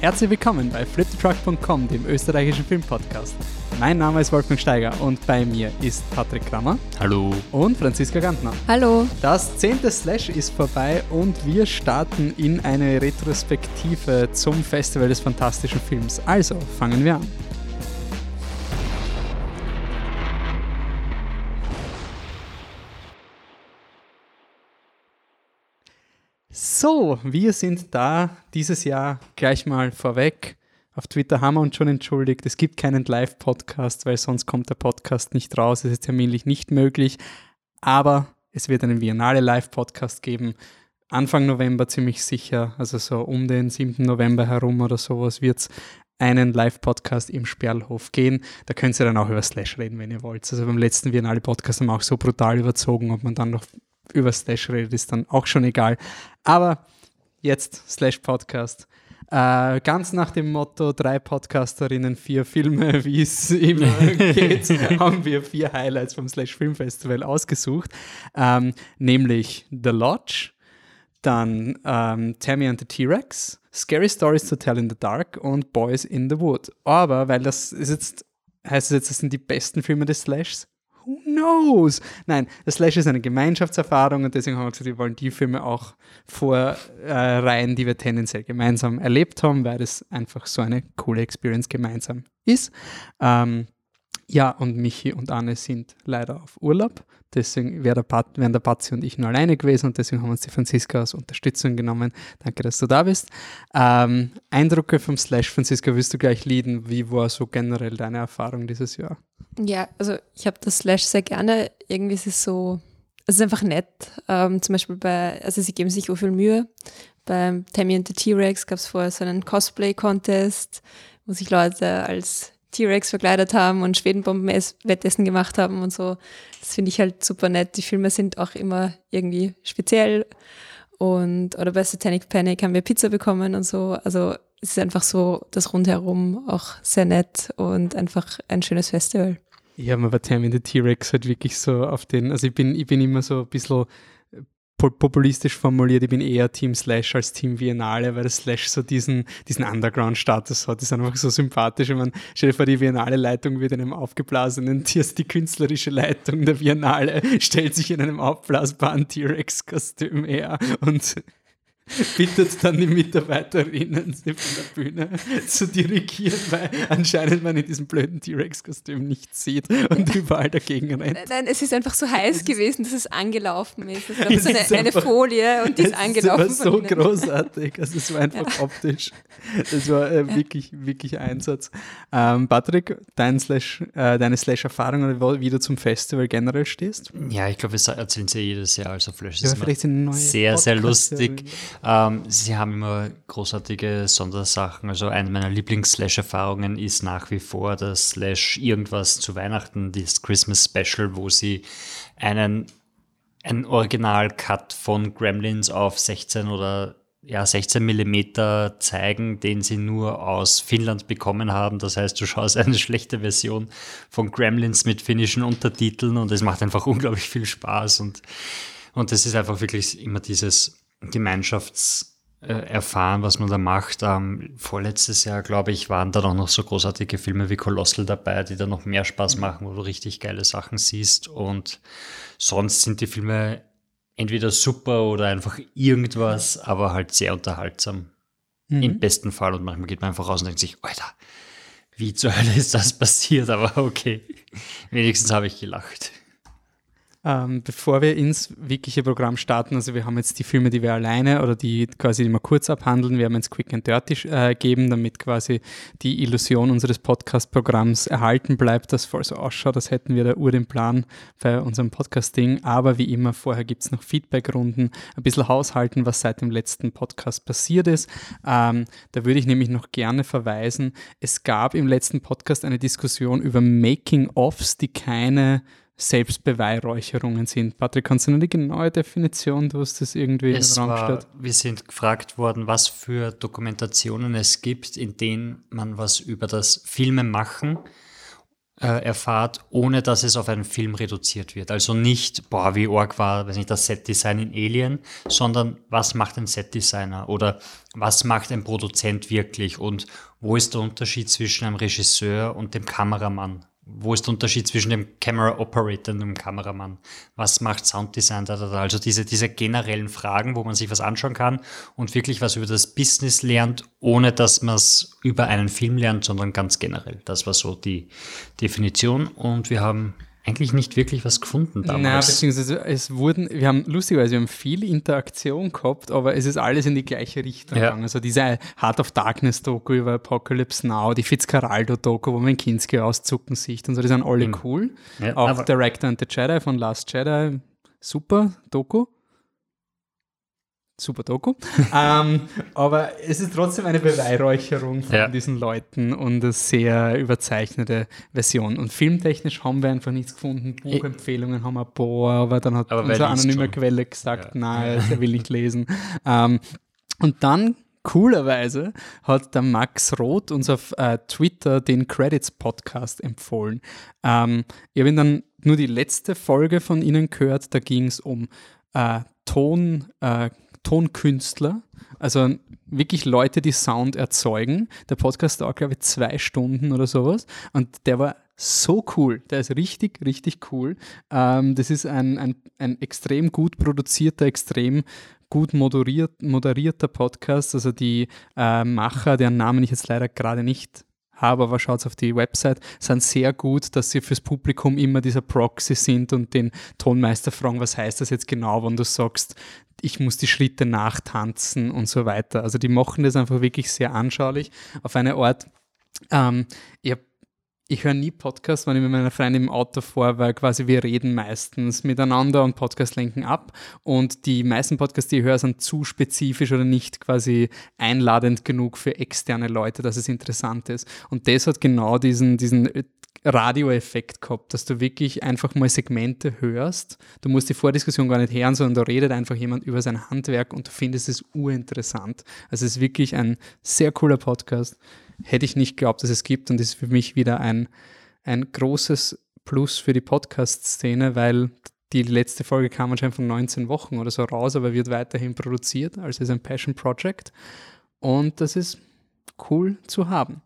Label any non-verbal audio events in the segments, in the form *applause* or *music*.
Herzlich willkommen bei flipthetruck.com, dem österreichischen Filmpodcast. Mein Name ist Wolfgang Steiger und bei mir ist Patrick Krammer. Hallo. Und Franziska Gantner. Hallo. Das zehnte Slash ist vorbei und wir starten in eine Retrospektive zum Festival des fantastischen Films. Also fangen wir an. So, wir sind da dieses Jahr gleich mal vorweg. Auf Twitter haben wir uns schon entschuldigt. Es gibt keinen Live-Podcast, weil sonst kommt der Podcast nicht raus. Es ist terminlich nicht möglich. Aber es wird einen Biennale Live-Podcast geben. Anfang November ziemlich sicher, also so um den 7. November herum oder sowas, wird es einen Live-Podcast im Sperlhof gehen. Da könnt ihr dann auch über Slash reden, wenn ihr wollt. Also beim letzten Biennale-Podcast haben wir auch so brutal überzogen, ob man dann noch über Slash redet, ist dann auch schon egal. Aber jetzt Slash Podcast. Äh, ganz nach dem Motto drei Podcasterinnen, vier Filme, *laughs* wie es immer *laughs* geht, haben wir vier Highlights vom Slash Film Festival ausgesucht. Ähm, nämlich The Lodge, dann ähm, Tammy and the T-Rex, Scary Stories to Tell in the Dark und Boys in the Wood. Aber weil das ist jetzt, heißt es jetzt, das sind die besten Filme des Slashs? Who knows? Nein, das Slash ist eine Gemeinschaftserfahrung und deswegen haben wir gesagt, wir wollen die Filme auch vorreihen, äh, die wir tendenziell gemeinsam erlebt haben, weil das einfach so eine coole Experience gemeinsam ist. Ähm, ja, und Michi und Anne sind leider auf Urlaub. Deswegen wären der Patzi und ich nur alleine gewesen und deswegen haben uns die Franziska als Unterstützung genommen. Danke, dass du da bist. Ähm, Eindrücke vom Slash, Franziska, willst du gleich leaden? Wie war so generell deine Erfahrung dieses Jahr? Ja, also ich habe das Slash sehr gerne. Irgendwie ist es so, es ist einfach nett. Ähm, zum Beispiel bei, also sie geben sich so viel Mühe. Beim Tammy and the T-Rex gab es vorher so einen Cosplay-Contest, wo sich Leute als T-Rex verkleidet haben und Schwedenbomben-Wettessen gemacht haben und so. Das finde ich halt super nett. Die Filme sind auch immer irgendwie speziell. Und, oder bei Satanic Panic haben wir Pizza bekommen und so. Also es ist einfach so das Rundherum auch sehr nett und einfach ein schönes Festival. Ja, man war Termin the T-Rex halt wirklich so auf den, also ich bin, ich bin immer so ein bisschen populistisch formuliert, ich bin eher Team Slash als Team Biennale, weil das Slash so diesen, diesen Underground-Status hat. Das ist einfach so sympathisch. Ich meine, stell dir vor, die Biennale-Leitung wird in einem aufgeblasenen, die künstlerische Leitung der Biennale stellt sich in einem aufblasbaren T-Rex-Kostüm her und *laughs* bittet dann die Mitarbeiterinnen, sie von der Bühne zu dirigieren, weil anscheinend man in diesem blöden T-Rex-Kostüm nichts sieht und überall dagegen rennt. Nein, es ist einfach so heiß gewesen, dass es angelaufen ist. Es gab so eine, eine, Folie und die ist angelaufen. Das war so großartig. Also es war einfach ja. optisch. Das war äh, wirklich, wirklich Einsatz. Ähm, Patrick, dein Slash, äh, deine Slash-Erfahrung oder wie du zum Festival generell stehst? Ja, ich glaube, wir erzählen sie jedes Jahr. Also Flash ist ja, sehr, sehr lustig. Ähm, sie haben immer großartige Sondersachen. Also eine meiner Lieblings-Slash-Erfahrungen ist nach wie vor das Slash irgendwas zu Weihnachten, das Christmas Special, wo sie einen, einen Original-Cut von Gremlins auf 16 oder ja, 16 Millimeter zeigen, den sie nur aus Finnland bekommen haben. Das heißt, du schaust eine schlechte Version von Gremlins mit finnischen Untertiteln und es macht einfach unglaublich viel Spaß und, und es ist einfach wirklich immer dieses Gemeinschaftserfahren, was man da macht. Ähm, vorletztes Jahr, glaube ich, waren da auch noch so großartige Filme wie Colossal dabei, die da noch mehr Spaß mhm. machen, wo du richtig geile Sachen siehst. Und sonst sind die Filme entweder super oder einfach irgendwas, aber halt sehr unterhaltsam. Mhm. Im besten Fall. Und manchmal geht man einfach raus und denkt sich, Alter, wie zur Hölle ist das passiert? Aber okay, *laughs* wenigstens habe ich gelacht. Ähm, bevor wir ins wirkliche Programm starten, also wir haben jetzt die Filme, die wir alleine oder die quasi immer kurz abhandeln, wir haben jetzt Quick and Dirty äh, geben, damit quasi die Illusion unseres Podcast-Programms erhalten bleibt, das voll so ausschaut, als hätten wir da Uhr den Plan bei unserem Podcast-Ding. Aber wie immer, vorher gibt es noch Feedback-Runden, ein bisschen haushalten, was seit dem letzten Podcast passiert ist. Ähm, da würde ich nämlich noch gerne verweisen, es gab im letzten Podcast eine Diskussion über Making-ofs, die keine Selbstbeweihräucherungen sind. Patrick, kannst du noch die genaue Definition, du hast das irgendwie es in den Raum gestellt? Wir sind gefragt worden, was für Dokumentationen es gibt, in denen man was über das Filmemachen äh, erfahrt, ohne dass es auf einen Film reduziert wird. Also nicht, boah, wie org war, weiß nicht, das Setdesign in Alien, sondern was macht ein Setdesigner oder was macht ein Produzent wirklich und wo ist der Unterschied zwischen einem Regisseur und dem Kameramann? Wo ist der Unterschied zwischen dem Camera Operator und dem Kameramann? Was macht Sounddesign? Da. Also diese, diese generellen Fragen, wo man sich was anschauen kann und wirklich was über das Business lernt, ohne dass man es über einen Film lernt, sondern ganz generell. Das war so die Definition und wir haben eigentlich nicht wirklich was gefunden damals. Nein, beziehungsweise es wurden, wir haben lustigerweise, wir haben viel Interaktion gehabt, aber es ist alles in die gleiche Richtung ja. gegangen. Also diese Heart of Darkness Doku über Apocalypse Now, die Fitzcarraldo Doku, wo man Kinski auszucken sieht und so, die sind alle mhm. cool. Ja, Auch Director and the Jedi von Last Jedi, super Doku super Doku. *laughs* ähm, aber es ist trotzdem eine Beweihräucherung von ja. diesen Leuten und eine sehr überzeichnete Version. Und filmtechnisch haben wir einfach nichts gefunden. Buchempfehlungen haben wir ein paar, aber dann hat aber unsere anonyme Quelle gesagt, ja. nein, er will nicht lesen. Ähm, und dann Coolerweise hat der Max Roth uns auf äh, Twitter den Credits Podcast empfohlen. Ähm, ich habe dann nur die letzte Folge von Ihnen gehört, da ging es um äh, Ton, äh, Tonkünstler, also wirklich Leute, die Sound erzeugen. Der Podcast dauert, glaube ich, zwei Stunden oder sowas. Und der war so cool. Der ist richtig, richtig cool. Ähm, das ist ein, ein, ein extrem gut produzierter, extrem gut moderiert, moderierter Podcast. Also die äh, Macher, deren Namen ich jetzt leider gerade nicht habe, aber schaut auf die Website, sind sehr gut, dass sie fürs Publikum immer dieser Proxy sind und den Tonmeister fragen, was heißt das jetzt genau, wenn du sagst, ich muss die Schritte nachtanzen und so weiter. Also die machen das einfach wirklich sehr anschaulich auf eine Art. Ähm, ich habe ich höre nie Podcasts, wenn ich mit meiner Freundin im Auto fahre, weil quasi wir reden meistens miteinander und Podcast lenken ab. Und die meisten Podcasts, die ich höre, sind zu spezifisch oder nicht quasi einladend genug für externe Leute, dass es interessant ist. Und das hat genau diesen, diesen Radioeffekt gehabt, dass du wirklich einfach mal Segmente hörst. Du musst die Vordiskussion gar nicht hören, sondern da redet einfach jemand über sein Handwerk und du findest es urinteressant. Also es ist wirklich ein sehr cooler Podcast. Hätte ich nicht geglaubt, dass es gibt und ist für mich wieder ein, ein großes Plus für die Podcast-Szene, weil die letzte Folge kam anscheinend von 19 Wochen oder so raus, aber wird weiterhin produziert. Also ist ein Passion Project. Und das ist cool zu haben.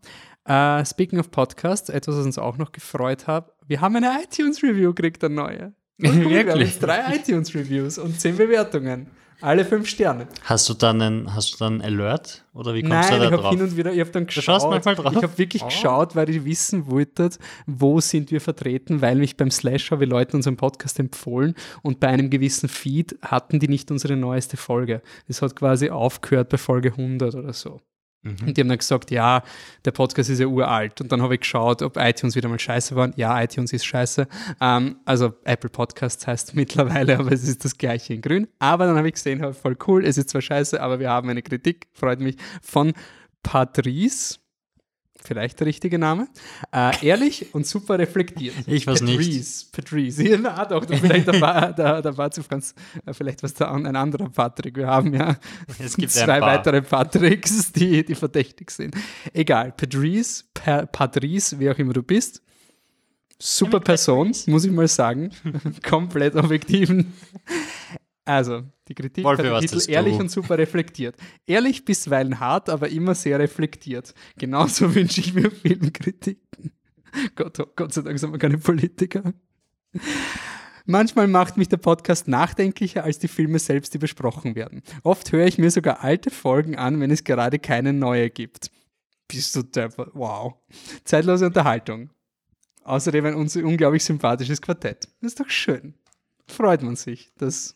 Uh, speaking of Podcasts, etwas, was uns auch noch gefreut hat, wir haben eine iTunes-Review gekriegt, eine neue. Cool, wir haben jetzt drei iTunes-Reviews und zehn Bewertungen. Alle fünf Sterne. Hast du dann einen, hast du dann Alert? Oder wie kommst Nein, du da ich drauf? hin und wieder, ich habe dann geschaut. Du schaust manchmal drauf? Ich habe wirklich oh. geschaut, weil ich wissen wollte, wo sind wir vertreten, weil mich beim Slash habe ich Leuten unseren Podcast empfohlen und bei einem gewissen Feed hatten die nicht unsere neueste Folge. Es hat quasi aufgehört bei Folge 100 oder so. Mhm. Und die haben dann gesagt, ja, der Podcast ist ja uralt. Und dann habe ich geschaut, ob iTunes wieder mal scheiße war. Ja, iTunes ist scheiße. Ähm, also Apple Podcasts heißt *laughs* mittlerweile, aber es ist das gleiche in grün. Aber dann habe ich gesehen, voll cool, es ist zwar scheiße, aber wir haben eine Kritik, freut mich, von Patrice vielleicht der richtige Name. Äh, ehrlich und super reflektiert. Ich weiß Patrice, nicht. Patrice. *laughs* Ja, na doch, vielleicht da *laughs* war, da, da war ganz, äh, vielleicht was da ein anderer Patrick. Wir haben ja es gibt zwei weitere Patricks, die, die verdächtig sind. Egal, Patrice, pa Patrice, wie auch immer du bist. Super Person, muss ich mal sagen. *laughs* Komplett objektiven. Also, die Kritik Wolfe, hat den Titel ehrlich und super reflektiert. Ehrlich bisweilen hart, aber immer sehr reflektiert. Genauso *laughs* wünsche ich mir Filmkritiken. Gott, oh, Gott sei Dank sind wir keine Politiker. Manchmal macht mich der Podcast nachdenklicher als die Filme selbst, die besprochen werden. Oft höre ich mir sogar alte Folgen an, wenn es gerade keine neue gibt. Bist du deppert? Wow. Zeitlose Unterhaltung. Außerdem ein unglaublich sympathisches Quartett. Das ist doch schön. Freut man sich, dass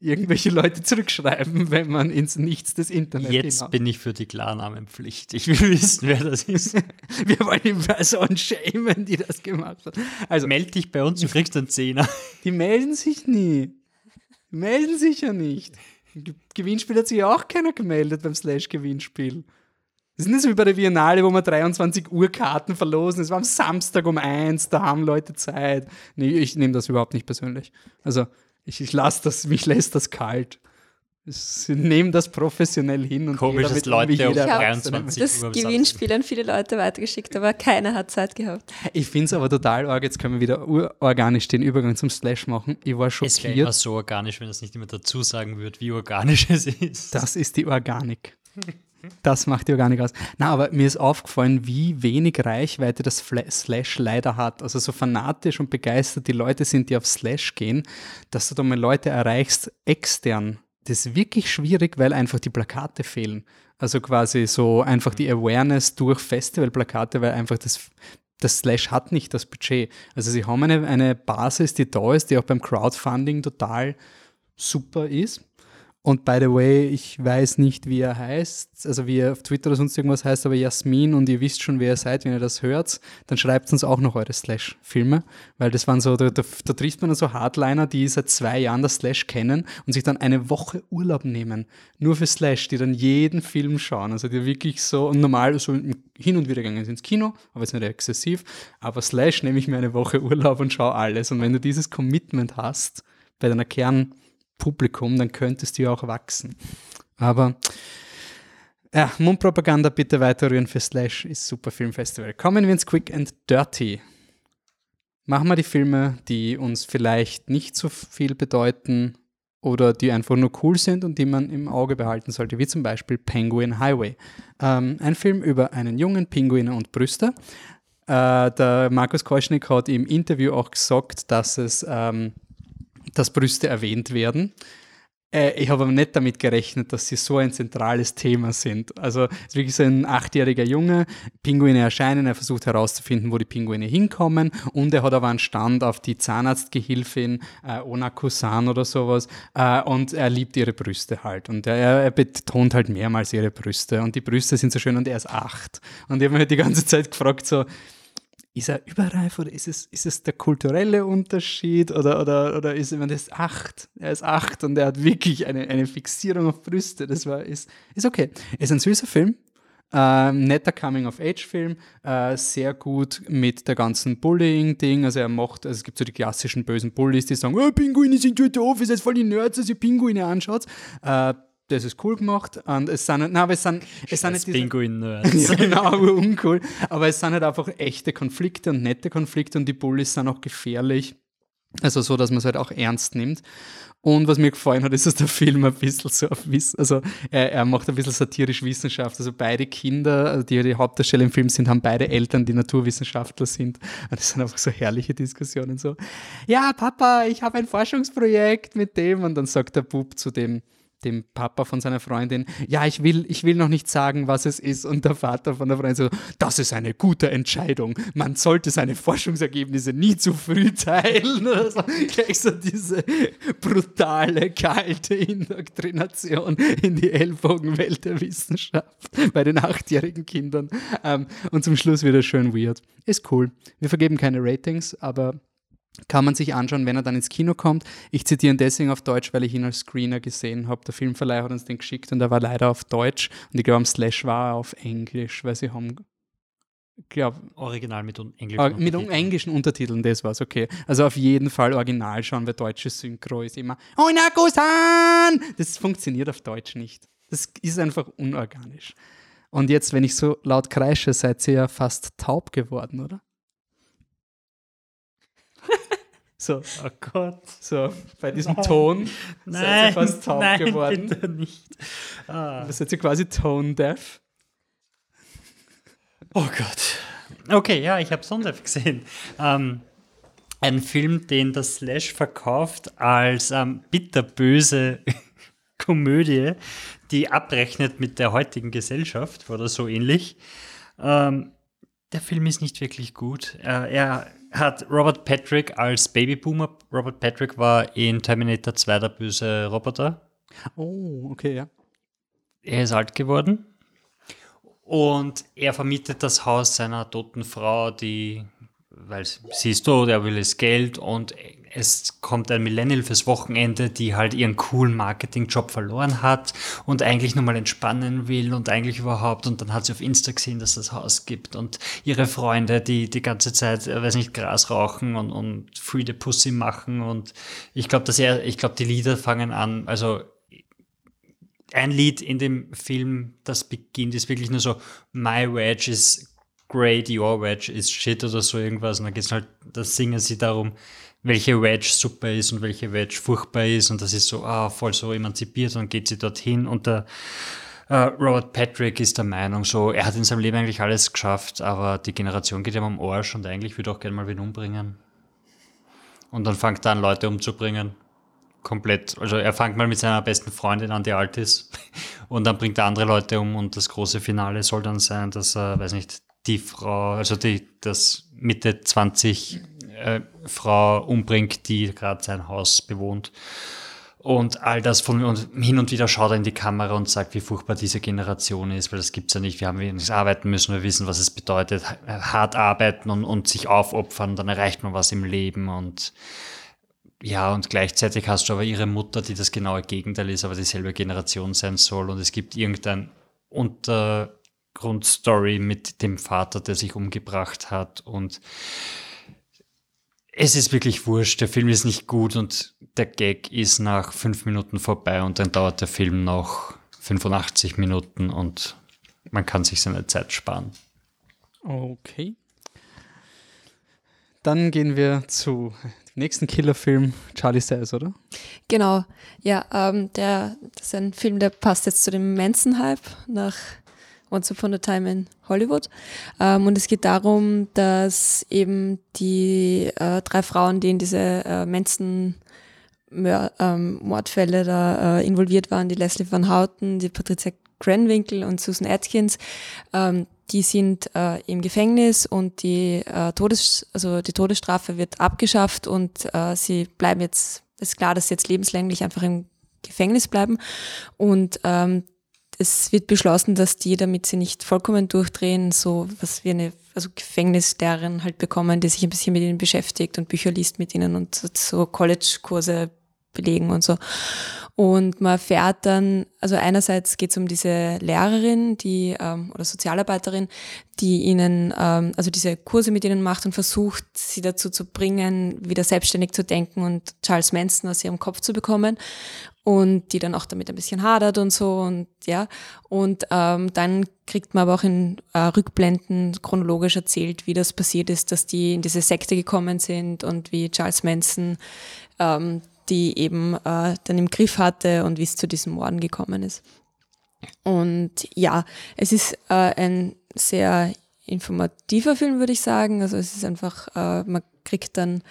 irgendwelche Leute zurückschreiben, wenn man ins Nichts des Internets Jetzt hinaus. bin ich für die Klarnamenpflicht. Ich will wissen, wer das ist. *laughs* Wir wollen die Person schämen, die das gemacht hat. Also meld dich bei uns, du kriegst einen Zehner. Die melden sich nie. Die melden sich ja nicht. Gewinnspiel hat sich ja auch keiner gemeldet beim Slash-Gewinnspiel. Das ist nicht so wie bei der Biennale, wo wir 23 Uhr Karten verlosen. Es war am Samstag um eins, da haben Leute Zeit. Nee, ich nehme das überhaupt nicht persönlich. Also, ich, ich lasse das, *laughs* mich lässt das kalt. Sie nehmen das professionell hin und komisch, dass Leute um 23 das Gewinnspiel an viele Leute weitergeschickt, aber keiner hat Zeit gehabt. Ich finde es aber total arg, jetzt können wir wieder organisch den Übergang zum Slash machen. Ich war schockiert. Es wäre immer so organisch, wenn das nicht immer dazu sagen würde, wie organisch *laughs* es ist. Das ist die Organik. *laughs* Das macht die Organik aus. Na, aber mir ist aufgefallen, wie wenig Reichweite das Slash leider hat. Also so fanatisch und begeistert die Leute sind, die auf Slash gehen, dass du da mal Leute erreichst, extern das ist wirklich schwierig, weil einfach die Plakate fehlen. Also quasi so einfach die Awareness durch Festivalplakate, weil einfach das, das Slash hat nicht das Budget. Also sie haben eine, eine Basis, die da ist, die auch beim Crowdfunding total super ist. Und by the way, ich weiß nicht, wie er heißt, also wie er auf Twitter oder sonst irgendwas heißt, aber Jasmin und ihr wisst schon, wer ihr seid, wenn ihr das hört, dann schreibt uns auch noch eure Slash-Filme, weil das waren so, da, da, da trifft man dann so Hardliner, die seit zwei Jahren das Slash kennen und sich dann eine Woche Urlaub nehmen, nur für Slash, die dann jeden Film schauen, also die wirklich so, und normal so hin und wieder gegangen sind ins Kino, aber jetzt nicht exzessiv, aber Slash nehme ich mir eine Woche Urlaub und schaue alles. Und wenn du dieses Commitment hast, bei deiner Kern- Publikum, dann könntest du ja auch wachsen. Aber ja, Mundpropaganda bitte weiterrühren für Slash ist super Filmfestival. Kommen wir ins Quick and Dirty. Machen wir die Filme, die uns vielleicht nicht so viel bedeuten oder die einfach nur cool sind und die man im Auge behalten sollte, wie zum Beispiel Penguin Highway. Ähm, ein Film über einen jungen Pinguin und Brüste. Äh, der Markus Koschnik hat im Interview auch gesagt, dass es ähm, dass Brüste erwähnt werden. Äh, ich habe aber nicht damit gerechnet, dass sie so ein zentrales Thema sind. Also es ist wirklich so ein achtjähriger Junge, Pinguine erscheinen, er versucht herauszufinden, wo die Pinguine hinkommen und er hat aber einen Stand auf die Zahnarztgehilfin äh, Ona-Kusan oder sowas äh, und er liebt ihre Brüste halt und er, er, betont halt mehrmals ihre Brüste und die Brüste sind so schön und er ist acht. Und ich habe mich halt die ganze Zeit gefragt so, ist er überreif oder ist es, ist es der kulturelle Unterschied oder, oder, oder ist man das acht? Er ist acht und er hat wirklich eine, eine Fixierung auf Brüste. Das war, ist, ist okay. Ist ein süßer Film, äh, netter Coming-of-Age-Film, äh, sehr gut mit der ganzen Bullying-Ding. Also er macht, also es gibt so die klassischen bösen Bullies, die sagen, oh, Pinguine sind so doof, ist jetzt voll die Nerds, dass ihr Pinguine anschaut. Äh, das ist cool gemacht und es sind, nein, aber es sind, es sind nicht Pinguin-Nerds. *laughs* ja, genau, aber uncool. Aber es sind halt einfach echte Konflikte und nette Konflikte und die Bullies sind auch gefährlich. Also so, dass man es halt auch ernst nimmt. Und was mir gefallen hat, ist, dass der Film ein bisschen so auf Wissen, also er, er, macht ein bisschen satirisch Wissenschaft. Also beide Kinder, also die die Hauptdarsteller im Film sind, haben beide Eltern, die Naturwissenschaftler sind. Und das sind einfach so herrliche Diskussionen. So, ja, Papa, ich habe ein Forschungsprojekt mit dem. Und dann sagt der Bub zu dem, dem Papa von seiner Freundin, ja, ich will, ich will noch nicht sagen, was es ist. Und der Vater von der Freundin so, das ist eine gute Entscheidung. Man sollte seine Forschungsergebnisse nie zu früh teilen. *laughs* Also, gleich so diese brutale, kalte Indoktrination in die Ellbogenwelt der Wissenschaft bei den achtjährigen Kindern. Ähm, und zum Schluss wieder schön weird. Ist cool. Wir vergeben keine Ratings, aber kann man sich anschauen, wenn er dann ins Kino kommt. Ich zitiere ihn deswegen auf Deutsch, weil ich ihn als Screener gesehen habe. Der Filmverleih hat uns den geschickt und er war leider auf Deutsch. Und ich glaube, am Slash war er auf Englisch, weil sie haben, glaube Original mit englischen Or Mit englischen Untertiteln, das war's, okay. Also auf jeden Fall original schauen, weil deutsches Synchro ist immer Oinakusan! Das funktioniert auf Deutsch nicht. Das ist einfach unorganisch. Und jetzt, wenn ich so laut kreische, seid ihr ja fast taub geworden, oder? So, oh Gott. So, bei diesem nein. Ton nein, seid ihr fast taub nein, geworden. Bitte nicht. Ah. Das seid ihr quasi tone deaf. Oh Gott. Okay, ja, ich habe Sonntag gesehen. Ähm, ein Film, den das Slash verkauft als ähm, bitterböse *laughs* Komödie, die abrechnet mit der heutigen Gesellschaft oder so ähnlich. Ähm, der Film ist nicht wirklich gut. Äh, er hat Robert Patrick als Babyboomer. Robert Patrick war in Terminator 2 der böse Roboter. Oh, okay, ja. Er ist alt geworden und er vermietet das Haus seiner toten Frau, die, weil sie ist tot, er will das Geld und es kommt ein Millennial fürs Wochenende, die halt ihren coolen Marketingjob verloren hat und eigentlich nur mal entspannen will und eigentlich überhaupt. Und dann hat sie auf Insta gesehen, dass das Haus gibt und ihre Freunde, die die ganze Zeit, äh, weiß nicht, Gras rauchen und, und Free the Pussy machen. Und ich glaube, dass er, ich glaube, die Lieder fangen an, also ein Lied in dem Film, das beginnt, ist wirklich nur so, My Wedge is great, your Wedge is shit oder so irgendwas. Und dann geht es halt, da singen sie darum, welche Wedge super ist und welche Wedge furchtbar ist. Und das ist so, ah, voll so emanzipiert. Und geht sie dorthin und der äh, Robert Patrick ist der Meinung, so, er hat in seinem Leben eigentlich alles geschafft, aber die Generation geht ihm am Arsch und eigentlich würde auch gerne mal wen umbringen. Und dann fängt er an, Leute umzubringen. Komplett. Also er fängt mal mit seiner besten Freundin an, die alt ist. *laughs* Und dann bringt er andere Leute um und das große Finale soll dann sein, dass er, weiß nicht, die Frau, also die, das Mitte 20 äh, Frau umbringt, die gerade sein Haus bewohnt. Und all das von und hin und wieder schaut er in die Kamera und sagt, wie furchtbar diese Generation ist, weil das gibt's ja nicht. Wir haben wenig arbeiten müssen, wir wissen, was es bedeutet, hart arbeiten und, und sich aufopfern, dann erreicht man was im Leben und ja, und gleichzeitig hast du aber ihre Mutter, die das genaue Gegenteil ist, aber dieselbe Generation sein soll und es gibt irgendein Untergrundstory mit dem Vater, der sich umgebracht hat und es ist wirklich wurscht, der Film ist nicht gut und der Gag ist nach fünf Minuten vorbei und dann dauert der Film noch 85 Minuten und man kann sich seine Zeit sparen. Okay. Dann gehen wir zu dem nächsten Killerfilm, Charlie Says, oder? Genau, ja, ähm, der, das ist ein Film, der passt jetzt zu dem Manson-Hype nach Once Upon a Time in Hollywood. Ähm, und es geht darum, dass eben die äh, drei Frauen, die in diese äh, Manson ähm, Mordfälle da äh, involviert waren, die Leslie Van Houten, die Patricia Grenwinkel und Susan Atkins, ähm, die sind äh, im Gefängnis und die, äh, Todes, also die Todesstrafe wird abgeschafft und äh, sie bleiben jetzt, ist klar, dass sie jetzt lebenslänglich einfach im Gefängnis bleiben. Und ähm, es wird beschlossen, dass die, damit sie nicht vollkommen durchdrehen, so was wie eine also Gefängnislehrerin halt bekommen, die sich ein bisschen mit ihnen beschäftigt und Bücher liest mit ihnen und so College-Kurse belegen und so. Und man erfährt dann, also einerseits geht es um diese Lehrerin, die ähm, oder Sozialarbeiterin, die ihnen, ähm, also diese Kurse mit ihnen macht und versucht, sie dazu zu bringen, wieder selbstständig zu denken und Charles Manson aus ihrem Kopf zu bekommen. Und die dann auch damit ein bisschen hadert und so und ja. Und ähm, dann kriegt man aber auch in äh, Rückblenden chronologisch erzählt, wie das passiert ist, dass die in diese Sekte gekommen sind und wie Charles Manson ähm, die eben äh, dann im Griff hatte und wie es zu diesem Morden gekommen ist. Und ja, es ist äh, ein sehr informativer Film, würde ich sagen. Also es ist einfach, äh, man kriegt dann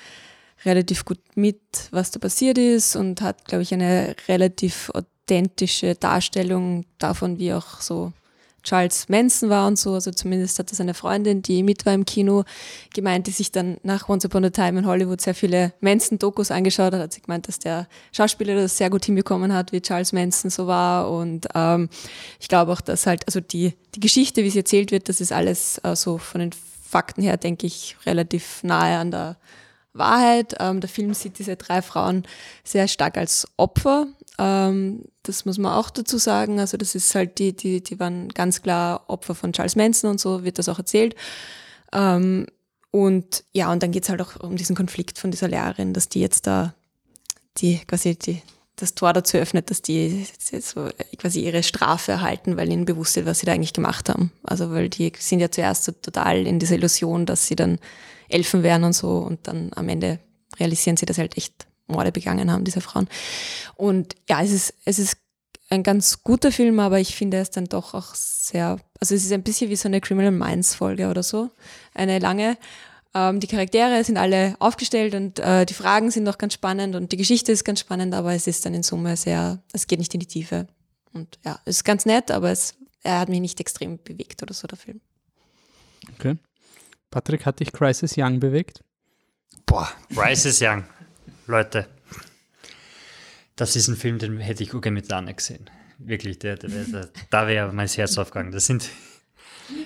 relativ gut mit, was da passiert ist und hat, glaube ich, eine relativ authentische Darstellung davon, wie auch so Charles Manson war und so. Also zumindest hat das eine Freundin, die mit war im Kino, gemeint, die sich dann nach Once Upon a Time in Hollywood sehr viele Manson-Dokus angeschaut hat. Hat sie gemeint, dass der Schauspieler das sehr gut hinbekommen hat, wie Charles Manson so war. Und ähm, ich glaube auch, dass halt, also die, die Geschichte, wie sie erzählt wird, das ist alles äh, so von den Fakten her, denke ich, relativ nahe an der Wahrheit. Ähm, der Film sieht diese drei Frauen sehr stark als Opfer ähm, das muss man auch dazu sagen. Also das ist halt die, die, die waren ganz klar Opfer von Charles Manson und so wird das auch erzählt. Ähm, und ja, und dann geht's halt auch um diesen Konflikt von dieser Lehrerin, dass die jetzt da die quasi die, das Tor dazu öffnet, dass die so quasi ihre Strafe erhalten, weil ihnen bewusst ist, was sie da eigentlich gemacht haben. Also weil die sind ja zuerst so total in dieser Illusion, dass sie dann Elfen wären und so und dann am Ende realisieren sie das halt echt Morde begangen haben, diese Frauen. Und ja, es ist, es ist ein ganz guter Film, aber ich finde es dann doch auch sehr, also es ist ein bisschen wie so eine Criminal Minds Folge oder so, eine lange. Ähm, die Charaktere sind alle aufgestellt und äh, die Fragen sind auch ganz spannend und die Geschichte ist ganz spannend, aber es ist dann in Summe sehr, es geht nicht in die Tiefe. Und ja, es ist ganz nett, aber es, er hat mich nicht extrem bewegt oder so, der Film. Okay. Patrick, hat dich Crisis Young bewegt? Boah, Crisis Young. Leute, das ist ein Film, den hätte ich auch gerne mit Anne gesehen. Wirklich, der, der, der, da wäre mein Herz aufgegangen. Das sind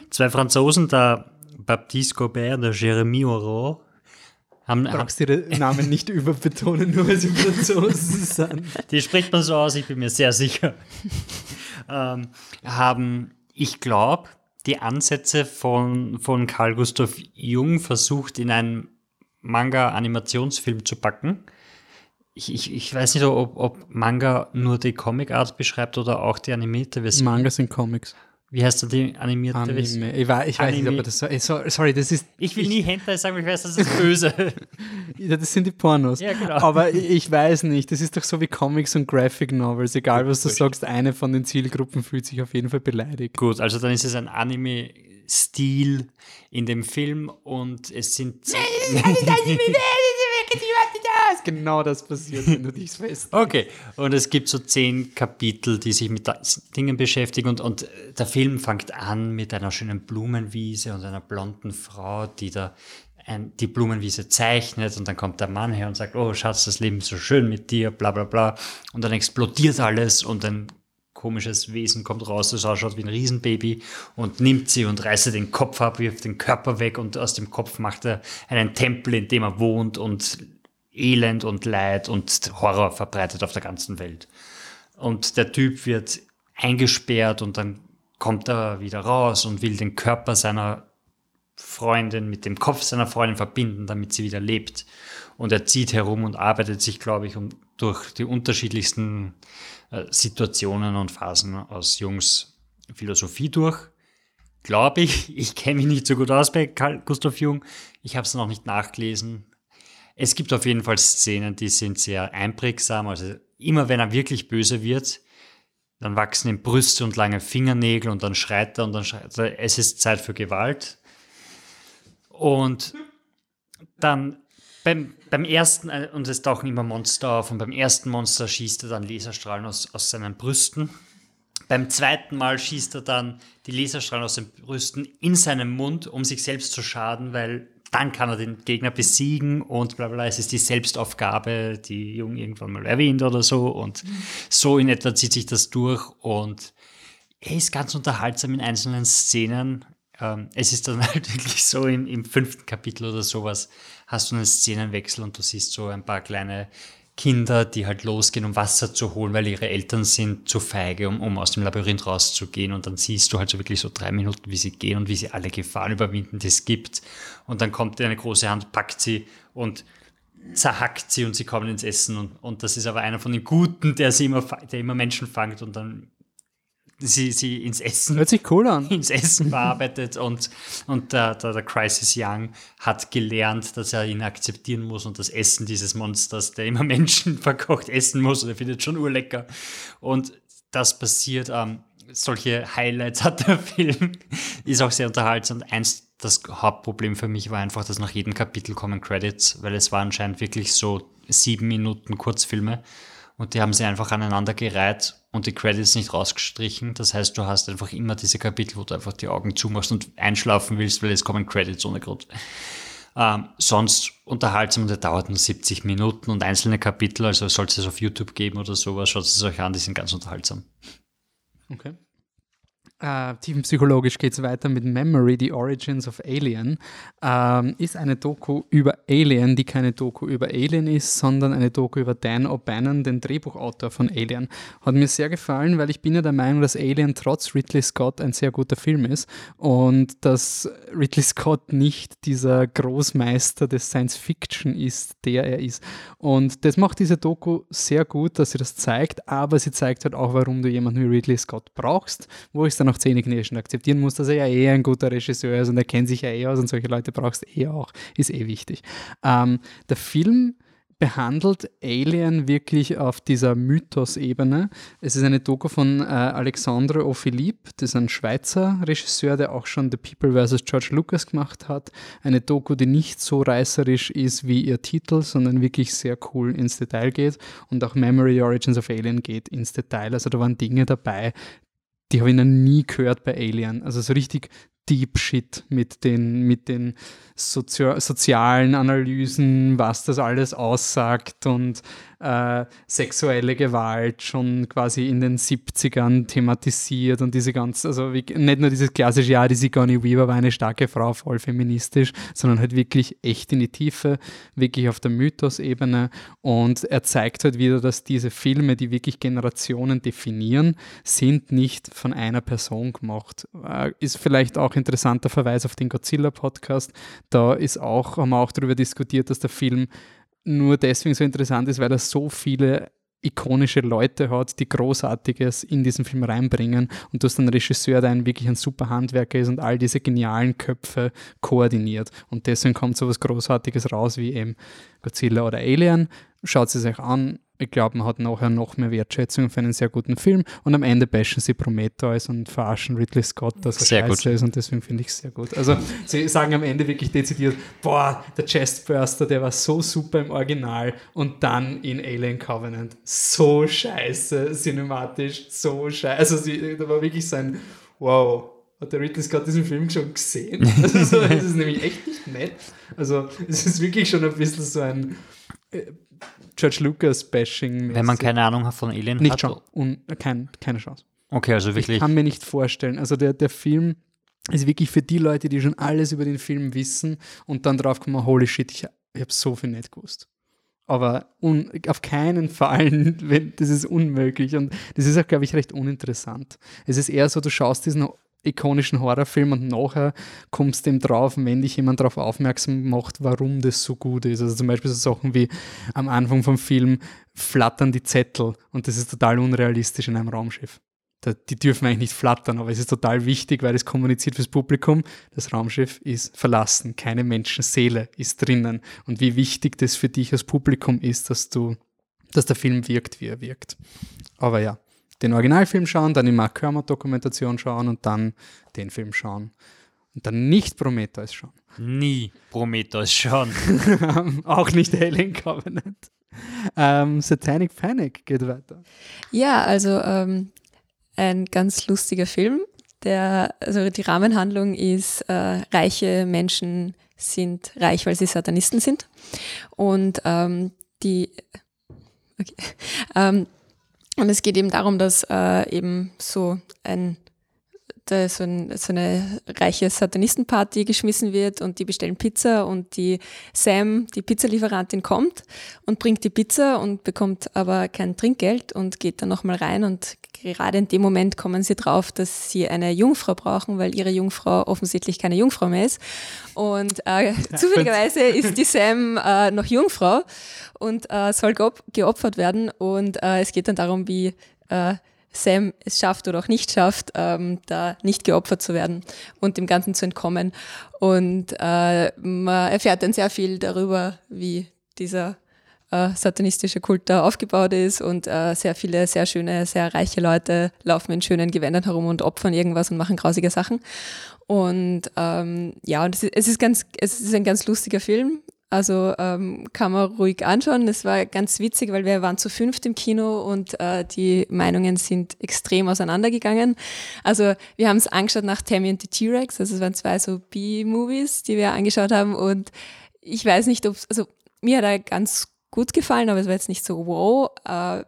zwei Franzosen, der Baptiste Gobert, der Jérémy Aurore. Haben, du brauchst ihre Namen nicht überbetonen, nur weil sie Franzosen *laughs* sind. Die spricht man so aus, ich bin mir sehr sicher. ähm, haben, ich glaube, die Ansätze von, von Carl Gustav Jung versucht in einem Manga-Animationsfilm zu packen. ich, ich, ich weiß nicht, ob, ob Manga nur die Comic-Art beschreibt oder auch die animierte Version. Manga sind Comics. Wie heißt da die animierte Anime. Version? Ich, weiß, ich weiß nicht, aber das sorry, das ist. Ich will nie Hentai sagen, ich weiß, das ist böse. *laughs* ja, das sind die Pornos. Ja, genau. Aber ich weiß nicht, das ist doch so wie Comics und Graphic Novels. Egal, was du sagst, eine von den Zielgruppen fühlt sich auf jeden Fall beleidigt. Gut, also dann ist es ein Anime-Stil in dem Film und es sind. *laughs* genau das passiert, wenn du dich fest. Okay, und es gibt so zehn Kapitel, die sich mit Dingen beschäftigen und, und der Film fängt an mit einer schönen Blumenwiese und einer blonden Frau, die da ein, die Blumenwiese zeichnet und dann kommt der Mann her und sagt, oh Schatz, das Leben ist so schön mit dir, bla bla bla. Und dann explodiert alles und ein komisches Wesen kommt raus, das ausschaut wie ein Riesenbaby und nimmt sie und reißt den Kopf ab, wirft den Körper weg und aus dem Kopf macht er einen Tempel, in dem er wohnt und Elend und Leid und Horror verbreitet auf der ganzen Welt. Und der Typ wird eingesperrt und dann kommt er wieder raus und will den Körper seiner Freundin mit dem Kopf seiner Freundin verbinden, damit sie wieder lebt. Und er zieht herum und arbeitet sich, glaube ich, um, durch die unterschiedlichsten Situationen und Phasen aus Jungs Philosophie durch. Glaube ich, *laughs* ich kenne mich nicht so gut aus bei Karl Gustav Jung. Ich habe es noch nicht nachgelesen. Es gibt auf jeden Fall Szenen, die sind sehr einprägsam. Also immer wenn er wirklich böse wird, dann wachsen ihm Brüste und lange Fingernägel und dann schreit er und dann schreit er, es ist Zeit für Gewalt. Und dann beim, beim ersten, äh, und es tauchen immer Monster auf, und beim ersten Monster schießt er dann Laserstrahlen aus, aus seinen Brüsten. Beim zweiten Mal schießt er dann die Laserstrahlen aus den Brüsten in seinen Mund, um sich selbst zu schaden, weil dann kann er den Gegner besiegen und bla bla. Es ist die Selbstaufgabe, die Jung irgendwann mal erwähnt oder so. Und so in etwa zieht sich das durch und er ist ganz unterhaltsam in einzelnen Szenen. Ähm, es ist dann *laughs* halt wirklich so im, im fünften Kapitel oder sowas, hast du einen Szenenwechsel und du siehst so ein paar kleine Kinder, die halt losgehen, um Wasser zu holen, weil ihre Eltern sind zu feige, um, um aus dem Labyrinth rauszugehen. Und dann siehst du halt so wirklich so drei Minuten, wie sie gehen und wie sie alle Gefahren überwinden, die es gibt. Und dann kommt eine große Hand, packt sie und zerhackt sie und sie kommen ins Essen. Und, und das ist aber einer von den Guten, der sie immer, der immer Menschen fangt und dann sie, sie ins Essen. Hört sich cool an. Ins Essen bearbeitet und, und der, der, der Crisis Young hat gelernt, dass er ihn akzeptieren muss und das Essen dieses Monsters, der immer *laughs* Menschen verkocht, essen muss und er findet schon urlecker. Und das passiert, ähm, solche Highlights hat der *laughs* Film, ist auch sehr unterhaltsam. Eins, das Hauptproblem für mich war einfach, dass nach jedem Kapitel kommen Credits, weil es waren anscheinend wirklich so sieben Minuten Kurzfilme und die haben sie einfach aneinander gereiht und die Credits nicht rausgestrichen. Das heißt, du hast einfach immer diese Kapitel, wo du einfach die Augen zumachst und einschlafen willst, weil es kommen Credits ohne Grund. Ähm, sonst unterhaltsam und der dauert nur 70 Minuten und einzelne Kapitel, also sollte es auf YouTube geben oder sowas, schaut es euch an, die sind ganz unterhaltsam. Okay. Äh, tiefenpsychologisch geht es weiter mit Memory, The Origins of Alien. Ähm, ist eine Doku über Alien, die keine Doku über Alien ist, sondern eine Doku über Dan O'Bannon, den Drehbuchautor von Alien. Hat mir sehr gefallen, weil ich bin ja der Meinung, dass Alien trotz Ridley Scott ein sehr guter Film ist und dass Ridley Scott nicht dieser Großmeister des Science Fiction ist, der er ist. Und das macht diese Doku sehr gut, dass sie das zeigt, aber sie zeigt halt auch, warum du jemanden wie Ridley Scott brauchst, wo ich es dann dann auch zähneknirschend akzeptieren muss, dass er ja eh ein guter Regisseur ist und er kennt sich ja eh aus und solche Leute brauchst du eh auch, ist eh wichtig. Ähm, der Film behandelt Alien wirklich auf dieser Mythos-Ebene. Es ist eine Doku von äh, Alexandre O'Philippe, das ist ein Schweizer Regisseur, der auch schon The People vs. George Lucas gemacht hat. Eine Doku, die nicht so reißerisch ist wie ihr Titel, sondern wirklich sehr cool ins Detail geht. Und auch Memory Origins of Alien geht ins Detail. Also da waren Dinge dabei, die habe ich noch nie gehört bei Alien. Also so richtig Deep Shit mit den, mit den Sozio sozialen Analysen, was das alles aussagt und äh, sexuelle Gewalt schon quasi in den 70ern thematisiert und diese ganz, also wie, nicht nur dieses klassische, ja, die Sigourney Weaver war eine starke Frau, voll feministisch, sondern halt wirklich echt in die Tiefe, wirklich auf der Mythos-Ebene und er zeigt halt wieder, dass diese Filme, die wirklich Generationen definieren, sind nicht von einer Person gemacht. Äh, ist vielleicht auch interessanter Verweis auf den Godzilla-Podcast, da ist auch, haben wir auch darüber diskutiert, dass der Film nur deswegen so interessant ist, weil er so viele ikonische Leute hat, die Großartiges in diesen Film reinbringen und du hast einen Regisseur, der ein wirklich ein super Handwerker ist und all diese genialen Köpfe koordiniert. Und deswegen kommt so was Großartiges raus wie eben Godzilla oder Alien. Schaut es euch an, ich glaube, man hat nachher noch mehr Wertschätzung für einen sehr guten Film und am Ende bashen sie Prometheus und verarschen Ridley Scott, dass er sehr scheiße gut. ist und deswegen finde ich es sehr gut. Also sie sagen am Ende wirklich dezidiert, boah, der Chestburster, der war so super im Original und dann in Alien Covenant so scheiße, cinematisch, so scheiße. Also sie, da war wirklich so ein, wow, hat der Ridley Scott diesen Film schon gesehen? *laughs* Also, das ist nämlich echt nicht nett. Also es ist wirklich schon ein bisschen so ein äh, George Lucas-Bashing. Wenn man keine Ahnung von Alien nicht hat? Schon, un, kein, keine Chance. Okay, also wirklich. Ich kann mir nicht vorstellen. Also der, der Film ist wirklich für die Leute, die schon alles über den Film wissen und dann drauf kommen, holy shit, ich, ich habe so viel nicht gewusst. Aber un, auf keinen Fall, *laughs* wenn, das ist unmöglich und das ist auch, glaube ich, recht uninteressant. Es ist eher so, du schaust diesen ikonischen Horrorfilm und nachher kommst du dem drauf, wenn dich jemand darauf aufmerksam macht, warum das so gut ist. Also zum Beispiel so Sachen wie am Anfang vom Film flattern die Zettel und das ist total unrealistisch in einem Raumschiff. Die dürfen eigentlich nicht flattern, aber es ist total wichtig, weil es kommuniziert fürs Publikum, das Raumschiff ist verlassen, keine Menschenseele ist drinnen. Und wie wichtig das für dich als Publikum ist, dass du, dass der Film wirkt, wie er wirkt. Aber ja, den Originalfilm schauen, dann die Mark Kermit-Dokumentation schauen und dann den Film schauen. Und dann nicht Prometheus schauen. Nie Prometheus schauen. *laughs* Auch nicht Alien Covenant. Ähm, Satanic Panic geht weiter. Ja, also ähm, ein ganz lustiger Film. Der, also die Rahmenhandlung ist, äh, reiche Menschen sind reich, weil sie Satanisten sind. Und ähm, die okay, *laughs* ähm, und es geht eben darum, dass äh, eben so ein so, ein, so eine reiche Satanistenparty geschmissen wird und die bestellen Pizza und die Sam, die Pizzalieferantin, kommt und bringt die Pizza und bekommt aber kein Trinkgeld und geht dann nochmal rein und gerade in dem Moment kommen sie drauf, dass sie eine Jungfrau brauchen, weil ihre Jungfrau offensichtlich keine Jungfrau mehr ist. Und äh, zufälligerweise ist die Sam äh, noch Jungfrau und äh, soll geopfert werden. Und äh, es geht dann darum, wie äh, Sam es schafft oder auch nicht schafft, ähm, da nicht geopfert zu werden und dem Ganzen zu entkommen. Und äh, man erfährt dann sehr viel darüber, wie dieser äh, satanistische Kult da aufgebaut ist und äh, sehr viele sehr schöne, sehr reiche Leute laufen in schönen Gewändern herum und opfern irgendwas und machen grausige Sachen. Und ähm, ja, und es ist, es ist ganz, es ist ein ganz lustiger Film. Also ähm, kann man ruhig anschauen. Es war ganz witzig, weil wir waren zu fünft im Kino und äh, die Meinungen sind extrem auseinandergegangen. Also wir haben es angeschaut nach Tammy and the T-Rex. Also es waren zwei so B-Movies, die wir angeschaut haben. Und ich weiß nicht, ob also mir hat er ganz gut gefallen, aber es war jetzt nicht so wow. Äh,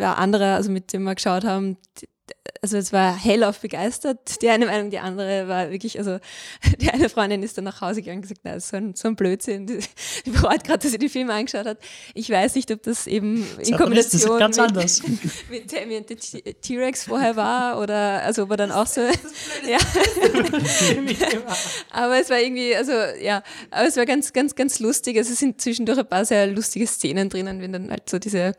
andere, also mit dem wir geschaut haben, also es war hellauf begeistert, die eine Meinung, die andere war wirklich, also *laughs* die eine Freundin ist dann nach Hause gegangen und gesagt, na, so ein, so ein Blödsinn, *laughs* die, die freut gerade, dass sie die Filme angeschaut hat. Ich weiß nicht, ob das eben in Kombination ganz mit, anders. *laughs* mit Tammy und T-Rex vorher war oder also ob er dann auch so, ja. aber es war irgendwie, also ja, aber es war ganz, ganz, ganz lustig. Also es sind zwischendurch ein paar sehr lustige Szenen drinnen, wenn dann halt so diese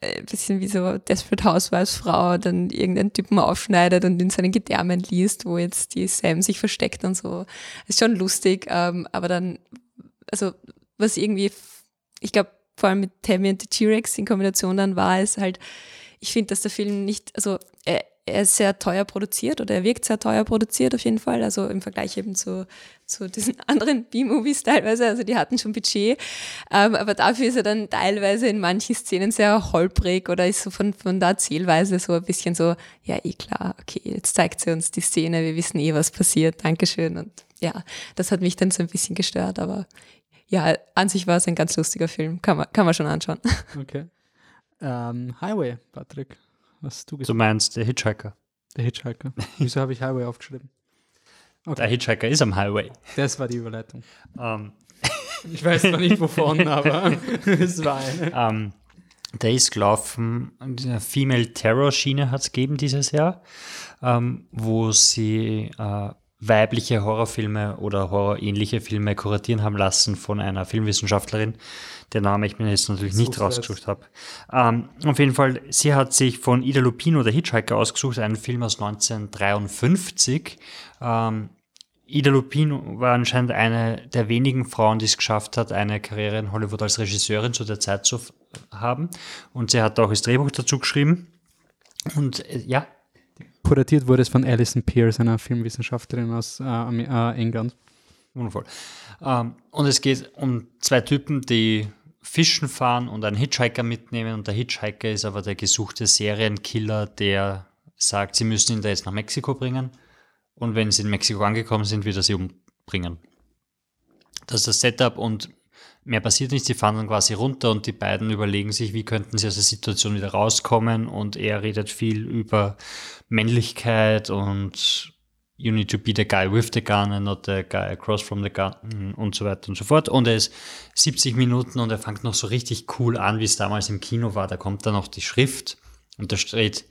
ein äh, bisschen wie so Desperate Housewives Frau dann irgendeinen Typen aufschneidet und in seinen Gedärmen liest, wo jetzt die Sam sich versteckt und so. Ist schon lustig, ähm, aber dann, also was irgendwie, ich glaube, vor allem mit Tammy und the T-Rex in Kombination dann war es halt, ich finde, dass der Film nicht, also er, er ist sehr teuer produziert oder er wirkt sehr teuer produziert auf jeden Fall, also im Vergleich eben zu, zu diesen *laughs* anderen B-Movies teilweise, also die hatten schon Budget, ähm, aber dafür ist er dann teilweise in manchen Szenen sehr holprig oder ist so von, von der Erzählweise so ein bisschen so, ja eh klar, okay, jetzt zeigt sie uns die Szene, wir wissen eh, was passiert, Dankeschön und ja, das hat mich dann so ein bisschen gestört, aber ja, an sich war es ein ganz lustiger Film, kann man, kann man schon anschauen. *laughs* Okay. Ähm, Highway, Patrick. Was du gesagt Du meinst der Hitchhiker? Der Hitchhiker. *laughs* Wieso habe ich Highway aufgeschrieben? Okay. Der Hitchhiker ist am Highway. Das war die Überleitung. Um. Ähm. *laughs* Ich weiß zwar nicht wovon, aber *laughs* es war eine. Um, ähm, der ist gelaufen, eine Female Terror Schiene hat es gegeben dieses Jahr, um, ähm, wo sie uh, weibliche Horrorfilme oder horrorähnliche Filme kuratieren haben lassen von einer Filmwissenschaftlerin, der Name ich mir jetzt natürlich nicht rausgesucht habe. Ähm, auf jeden Fall, sie hat sich von Ida Lupino, der Hitchhiker, ausgesucht, einen Film aus 1953. Ähm, Ida Lupino war anscheinend eine der wenigen Frauen, die es geschafft hat, eine Karriere in Hollywood als Regisseurin zu der Zeit zu haben. Und sie hat auch das Drehbuch dazu geschrieben. Und äh, ja, kuratiert wurde es von Alison Pierce, einer Filmwissenschaftlerin aus äh, äh, England. Wundervoll. Ähm, und es geht um zwei Typen, die fischen fahren und einen Hitchhiker mitnehmen. Und der Hitchhiker ist aber der gesuchte Serienkiller, der sagt, sie müssen ihn da jetzt nach Mexiko bringen. Und wenn sie in Mexiko angekommen sind, wird er sie umbringen. Das ist das Setup und mehr passiert nicht. Sie fahren dann quasi runter und die beiden überlegen sich, wie könnten sie aus der Situation wieder rauskommen. Und er redet viel über Männlichkeit und you need to be the guy with the gun and not the guy across from the gun und so weiter und so fort. Und er ist 70 Minuten und er fängt noch so richtig cool an, wie es damals im Kino war. Da kommt dann noch die Schrift und da steht,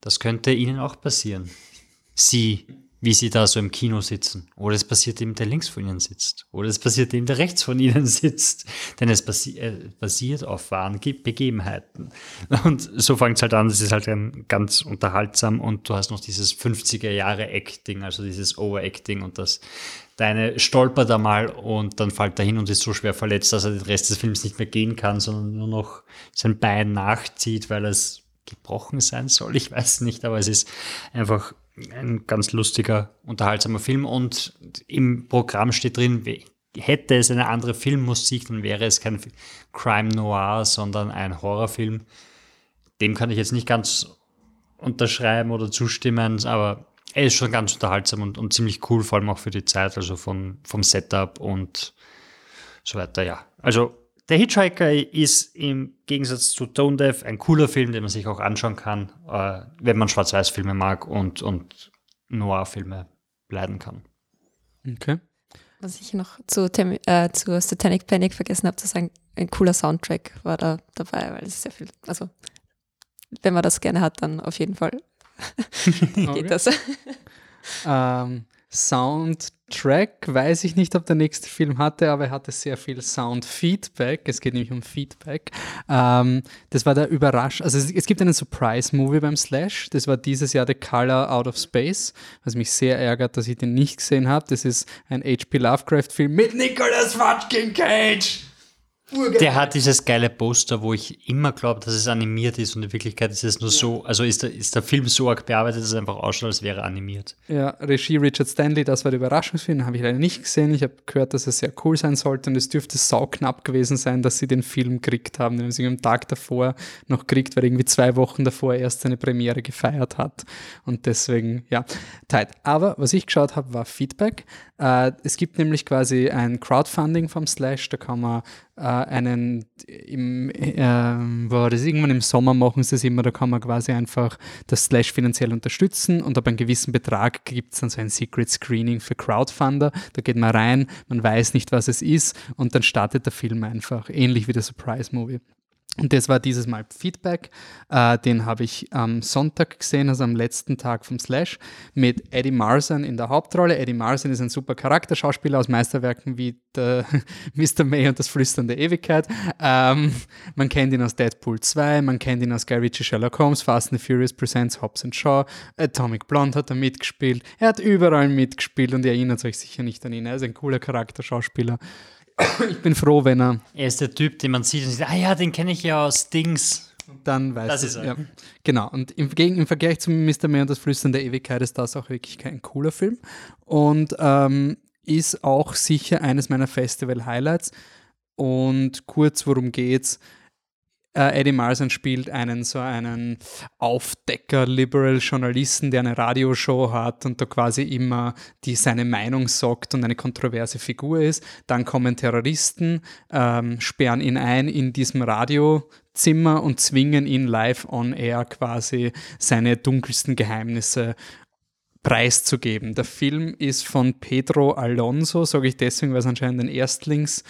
das könnte Ihnen auch passieren. Sie wie sie da so im Kino sitzen. Oder es passiert ihm, der links von ihnen sitzt. Oder es passiert ihm, der rechts von ihnen *laughs* sitzt. Denn es basi äh, basiert auf wahren Begebenheiten. Und so fängt es halt an, es ist halt ganz unterhaltsam und du hast noch dieses 50er Jahre Acting, also dieses Overacting und das deine stolpert da mal und dann fällt er hin und ist so schwer verletzt, dass er den Rest des Films nicht mehr gehen kann, sondern nur noch sein Bein nachzieht, weil es gebrochen sein soll. Ich weiß nicht, aber es ist einfach ein ganz lustiger, unterhaltsamer Film und im Programm steht drin, hätte es eine andere Filmmusik, dann wäre es kein Crime Noir, sondern ein Horrorfilm. Dem kann ich jetzt nicht ganz unterschreiben oder zustimmen, aber er ist schon ganz unterhaltsam und, und ziemlich cool, vor allem auch für die Zeit, also von, vom Setup und so weiter, ja. Also der Hitchhiker ist im Gegensatz zu Tone Deaf ein cooler Film, den man sich auch anschauen kann, äh, wenn man Schwarz-Weiß-Filme mag und, und Noir-Filme leiden kann. Okay. Was ich noch zu, äh, zu Satanic Panic vergessen habe zu sagen, ein cooler Soundtrack war da dabei, weil es sehr viel, also wenn man das gerne hat, dann auf jeden Fall *laughs* *laughs* geht das. ähm, Soundtrack weiß ich nicht, ob der nächste Film hatte, aber er hatte sehr viel Soundfeedback. Es geht nämlich um Feedback. Ähm, das war der Überrasch. Also es, es gibt einen Surprise-Movie beim Slash. Das war dieses Jahr The Color Out of Space, was mich sehr ärgert, dass ich den nicht gesehen habe. Das ist ein H.P. Lovecraft-Film mit Nicolas Fucking Cage. Urgeil. Der hat dieses geile Poster, wo ich immer glaube, dass es animiert ist und in Wirklichkeit ist es nur ja. so, also ist der, ist der Film so arg bearbeitet, dass es einfach ausschaut, als wäre animiert. Ja, Regie Richard Stanley, das war der Überraschungsfilm, habe ich leider nicht gesehen. Ich habe gehört, dass er sehr cool sein sollte und es dürfte sauknapp gewesen sein, dass sie den Film gekriegt haben. Den haben sie am Tag davor noch gekriegt, weil irgendwie zwei Wochen davor erst seine Premiere gefeiert hat. Und deswegen, ja, tight. Aber was ich geschaut habe, war Feedback. Äh, es gibt nämlich quasi ein Crowdfunding vom Slash, da kann man einen, im, äh, war das irgendwann im Sommer machen sie es immer, da kann man quasi einfach das Slash finanziell unterstützen und ab einem gewissen Betrag gibt es dann so ein Secret Screening für Crowdfunder. Da geht man rein, man weiß nicht, was es ist und dann startet der Film einfach, ähnlich wie der Surprise Movie. Und das war dieses Mal Feedback. Äh, den habe ich am Sonntag gesehen, also am letzten Tag vom Slash, mit Eddie Marsan in der Hauptrolle. Eddie Marsan ist ein super Charakterschauspieler aus Meisterwerken wie der *laughs* Mr. May und das Flüstern der Ewigkeit. Ähm, man kennt ihn aus Deadpool 2, man kennt ihn aus Guy Ritchie Sherlock Holmes, Fast and the Furious Presents Hobbs and Shaw, Atomic Blonde hat er mitgespielt. Er hat überall mitgespielt und ihr erinnert euch sicher nicht an ihn. Er ist ein cooler Charakterschauspieler. *coughs* ich bin froh, wenn er. Er ist der Typ, den man sieht und sagt, ah ja, den kenne ich ja aus Dings. Dann weiß das ist er. Ja. Genau. Und im, im Vergleich zu Mr. May und das Flüstern der Ewigkeit ist das auch wirklich kein cooler Film. Und ähm, ist auch sicher eines meiner Festival-Highlights. Und kurz, worum geht's? Äh, Eddie Marsan spielt einen so einen Aufdecker, Liberal Journalisten, der eine Radioshow hat und da quasi immer die seine Meinung sagt und eine kontroverse Figur ist. Dann kommen Terroristen, ähm, sperren ihn ein in diesem Radiozimmer und zwingen ihn live on air quasi seine dunkelsten Geheimnisse preiszugeben. Der Film ist von Pedro Alonso, sage ich deswegen, weil es anscheinend ein Erstlings-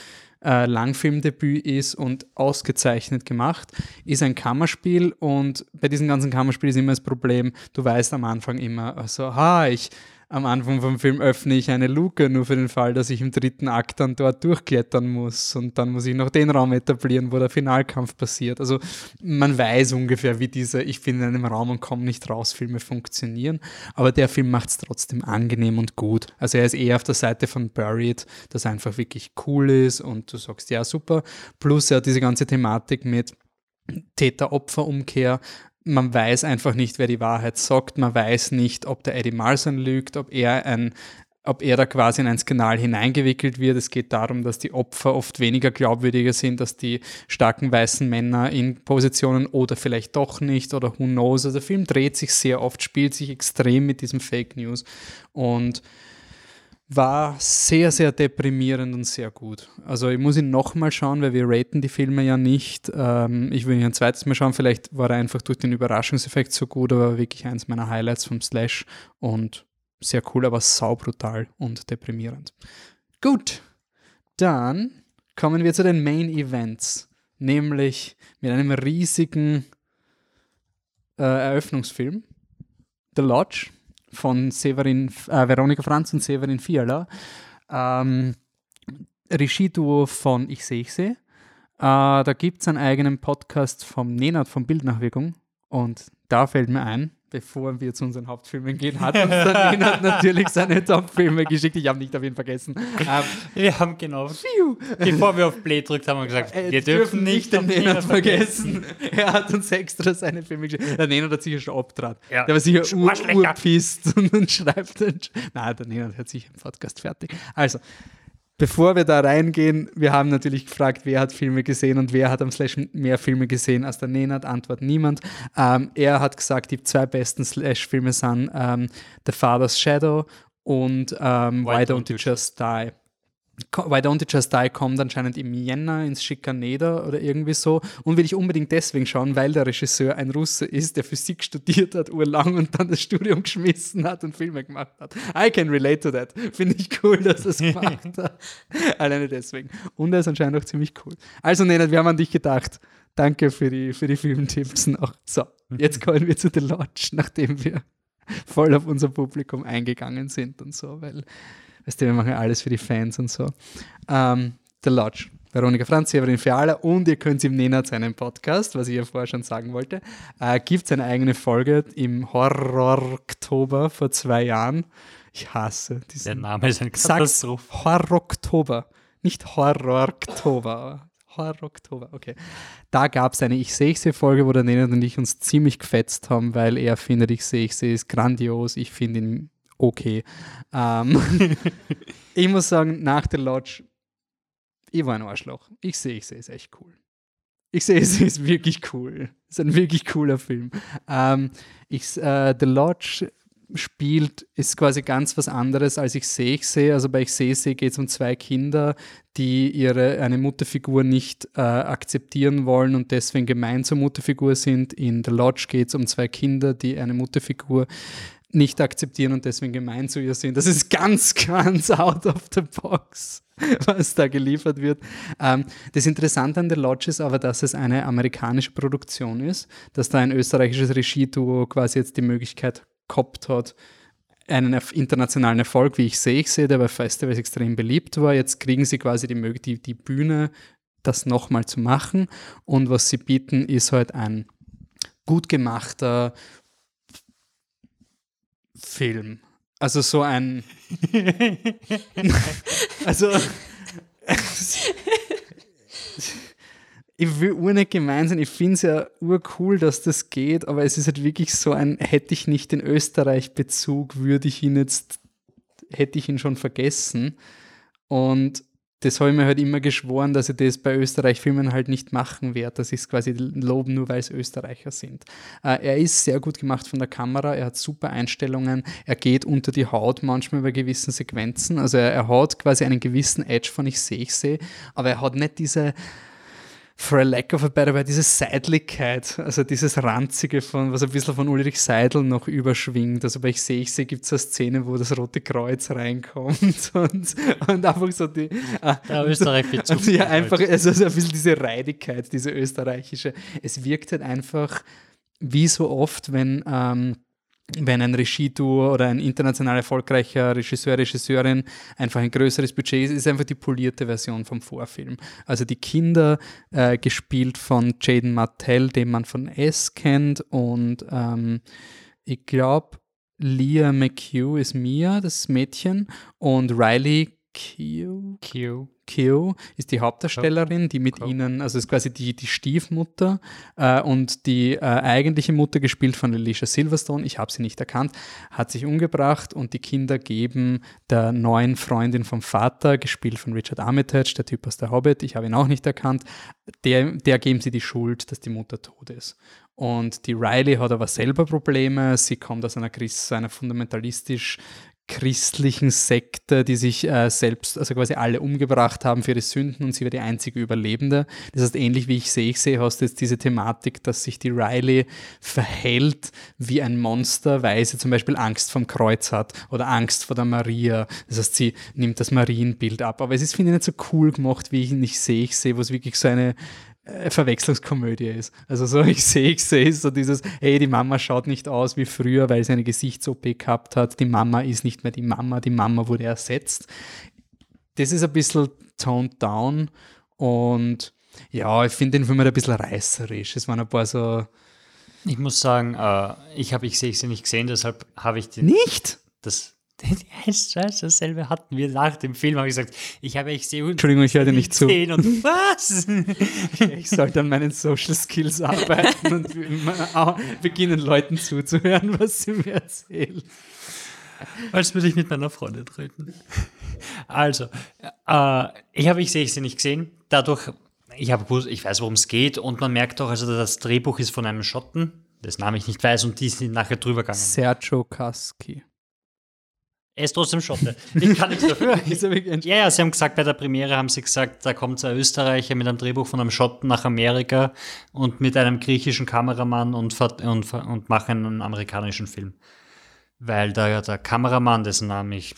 äh, Langfilmdebüt ist und ausgezeichnet gemacht, ist ein Kammerspiel und bei diesem ganzen Kammerspiel ist immer das Problem, du weißt am Anfang immer, also, ha, ich am Anfang vom Film öffne ich eine Luke, nur für den Fall, dass ich im dritten Akt dann dort durchklettern muss. Und dann muss ich noch den Raum etablieren, wo der Finalkampf passiert. Also man weiß ungefähr, wie diese Ich bin in einem Raum und komme nicht raus Filme funktionieren. Aber der Film macht es trotzdem angenehm und gut. Also er ist eher auf der Seite von Buried, das einfach wirklich cool ist und du sagst, ja, super. Plus er hat diese ganze Thematik mit Täter-Opfer-Umkehr, man weiß einfach nicht, wer die Wahrheit sagt. Man weiß nicht, ob der Eddie Marson lügt, ob er ein ob er da quasi in ein Skandal hineingewickelt wird. Es geht darum, dass die Opfer oft weniger glaubwürdiger sind, dass die starken weißen Männer in Positionen oder vielleicht doch nicht oder who knows. Also der Film dreht sich sehr oft, spielt sich extrem mit diesem Fake News und war sehr, sehr deprimierend und sehr gut. Also ich muss ihn nochmal schauen, weil wir raten die Filme ja nicht. Ähm, ich will ihn ein zweites Mal schauen, vielleicht war er einfach durch den Überraschungseffekt so gut, aber wirklich eins meiner Highlights vom Slash und sehr cool, aber saubrutal und deprimierend. Gut, dann kommen wir zu den Main Events, nämlich mit einem riesigen äh, Eröffnungsfilm, The Lodge von Severin, äh, Veronika Franz und Severin Fiala. Ähm, Regieduo von Ich sehe, ich sehe. Äh, da gibt es einen eigenen Podcast vom Nenad von Bildnachwirkung und da fällt mir ein, bevor wir zu unseren Hauptfilmen gehen, hat uns der *laughs* Nenad natürlich seine Top-Filme geschickt. Ich habe nicht auf ihn vergessen. Ähm, wir haben genau, bevor wir auf Play drückt, haben wir gesagt, äh, wir dürfen nicht den Nenad vergessen. *laughs* er hat uns extra seine Filme geschickt. Der Nenad hat sicher schon abtrat. Ja. Der war sicher urpisst ur *laughs* und schreibt dann. Nein, der Nenad hat sicher im Podcast fertig. Also, Bevor wir da reingehen, wir haben natürlich gefragt, wer hat Filme gesehen und wer hat am Slash mehr Filme gesehen als der Nenad. Antwort niemand. Ähm, er hat gesagt, die zwei besten Slash-Filme sind ähm, The Father's Shadow und ähm, Why, Why Don't You Just Die. Why Don't You Just Die kommt anscheinend im Jänner ins Schikaneder oder irgendwie so und will ich unbedingt deswegen schauen, weil der Regisseur ein Russe ist, der Physik studiert hat, urlang und dann das Studium geschmissen hat und Filme gemacht hat. I can relate to that. Finde ich cool, dass er es *laughs* gemacht hat. Alleine deswegen. Und er ist anscheinend auch ziemlich cool. Also Nenad, wir haben an dich gedacht. Danke für die, für die Filmtipps noch. So, jetzt *laughs* kommen wir zu The Lodge, nachdem wir voll auf unser Publikum eingegangen sind und so, weil Weißt du, wir machen alles für die Fans und so. Ähm, The Lodge. Veronika Franz, Severin Fiala und ihr könnt im Nenad seinen Podcast, was ich ja vorher schon sagen wollte, äh, gibt es eine eigene Folge im Horror-Oktober vor zwei Jahren. Ich hasse diesen. Der Name ist ein Katastrophe. Horror-Oktober, nicht Horror-Oktober. Horror-Oktober, okay. Da gab es eine Ich sehe ich sehe Folge, wo der Nenad und ich uns ziemlich gefetzt haben, weil er findet, ich sehe ich sehe ist grandios. Ich finde ihn okay. Ähm, *laughs* ich muss sagen, nach der Lodge, ich war ein Arschloch. Ich sehe, ich sehe es echt cool. Ich sehe, *laughs* es ist wirklich cool. Es ist ein wirklich cooler Film. Ähm, ich, äh, The Lodge spielt, ist quasi ganz was anderes, als ich sehe, ich sehe. Also bei Ich sehe, sehe geht es um zwei Kinder, die ihre eine Mutterfigur nicht äh, akzeptieren wollen und deswegen gemein zur Mutterfigur sind. In The Lodge geht es um zwei Kinder, die eine Mutterfigur nicht akzeptieren und deswegen gemein zu ihr sind. Das ist ganz, ganz out of the box, was da geliefert wird. Ähm, das Interessante an The Lodge ist aber, dass es eine amerikanische Produktion ist, dass da ein österreichisches Regie-Duo quasi jetzt die Möglichkeit gehabt hat, einen internationalen Erfolg, wie ich sehe, ich sehe, der bei Festivals extrem beliebt war. Jetzt kriegen sie quasi die, die, die Bühne, das nochmal zu machen. Und was sie bieten, ist halt ein gut gemachter, Film. Also so ein. *laughs* also. *laughs* ich will ur nicht gemein sein, ich finde es ja urcool, dass das geht, aber es ist halt wirklich so ein, hätte ich nicht den Österreich-Bezug, würde ich ihn jetzt, hätte ich ihn schon vergessen. Und das habe ich mir halt immer geschworen, dass ich das bei Österreich-Filmen halt nicht machen werde, dass ich es quasi loben, nur weil es Österreicher sind. Äh, er ist sehr gut gemacht von der Kamera, er hat super Einstellungen, er geht unter die Haut manchmal bei gewissen Sequenzen, also er, er hat quasi einen gewissen Edge von ich sehe, ich sehe, aber er hat nicht diese for a lack of a better word, diese Seidlichkeit, also dieses Ranzige von, was ein bisschen von Ulrich Seidel noch überschwingt. Also bei Ich sehe, ich sehe, gibt es eine Szene, wo das Rote Kreuz reinkommt *laughs* und, und einfach so die. Ah, Der Österreich also ja, einfach, also ein bisschen diese Reidigkeit, diese österreichische. Es wirkt halt einfach wie so oft, wenn. Ähm, wenn ein Regietour oder ein international erfolgreicher Regisseur, Regisseurin einfach ein größeres Budget ist, ist einfach die polierte Version vom Vorfilm. Also die Kinder, äh, gespielt von Jaden Martell, den man von S kennt, und ähm, ich glaube, Leah McHugh ist Mia, das Mädchen, und Riley Q. Q. Q ist die Hauptdarstellerin, die mit Q. ihnen, also ist quasi die, die Stiefmutter äh, und die äh, eigentliche Mutter, gespielt von Alicia Silverstone, ich habe sie nicht erkannt, hat sich umgebracht und die Kinder geben der neuen Freundin vom Vater, gespielt von Richard Armitage, der Typ aus der Hobbit, ich habe ihn auch nicht erkannt, der, der geben sie die Schuld, dass die Mutter tot ist. Und die Riley hat aber selber Probleme. Sie kommt aus einer, Christ, einer fundamentalistisch christlichen Sekte, die sich äh, selbst, also quasi alle umgebracht haben für ihre Sünden und sie war die einzige Überlebende. Das heißt, ähnlich wie ich sehe, ich sehe, hast du jetzt diese Thematik, dass sich die Riley verhält wie ein Monster, weil sie zum Beispiel Angst vom Kreuz hat oder Angst vor der Maria. Das heißt, sie nimmt das Marienbild ab. Aber es ist, finde ich, nicht so cool gemacht, wie ich nicht sehe. Ich sehe, wo es wirklich so eine Verwechslungskomödie ist. Also so, *laughs* ich sehe, ich sehe so dieses, hey, die Mama schaut nicht aus wie früher, weil sie eine Gesichts-OP gehabt hat. Die Mama ist nicht mehr die Mama, die Mama wurde ersetzt. Das ist ein bisschen toned down und ja, ich finde den Film halt ein bisschen reißerisch. Es waren ein paar so. Ich muss sagen, äh, ich habe ich sehe sie nicht gesehen, deshalb habe ich den. Nicht? Das *laughs* dasselbe hatten wir nach dem Film, habe ich gesagt, ich habe ich sehe Entschuldigung, ich höre dir nicht zu. Und *laughs* was? *laughs* ich sollte an meinen Social Skills arbeiten und beginnen, Leuten zuzuhören, was sie mir erzählen. Als würde ich mit meiner Freundin reden. Also, äh, ich habe ich sehe sie nicht gesehen. Dadurch, ich, habe, ich weiß, worum es geht und man merkt auch, also das Drehbuch ist von einem Schotten, das Name ich nicht weiß und die sind nachher drüber gegangen. Sergio Kaski. Er ist trotzdem Schotte. Ich kann nichts dafür. *laughs* ja, ja, sie haben gesagt, bei der Premiere haben sie gesagt, da kommt ein Österreicher mit einem Drehbuch von einem Schotten nach Amerika und mit einem griechischen Kameramann und, und, und machen einen amerikanischen Film. Weil der, der Kameramann, dessen Name ich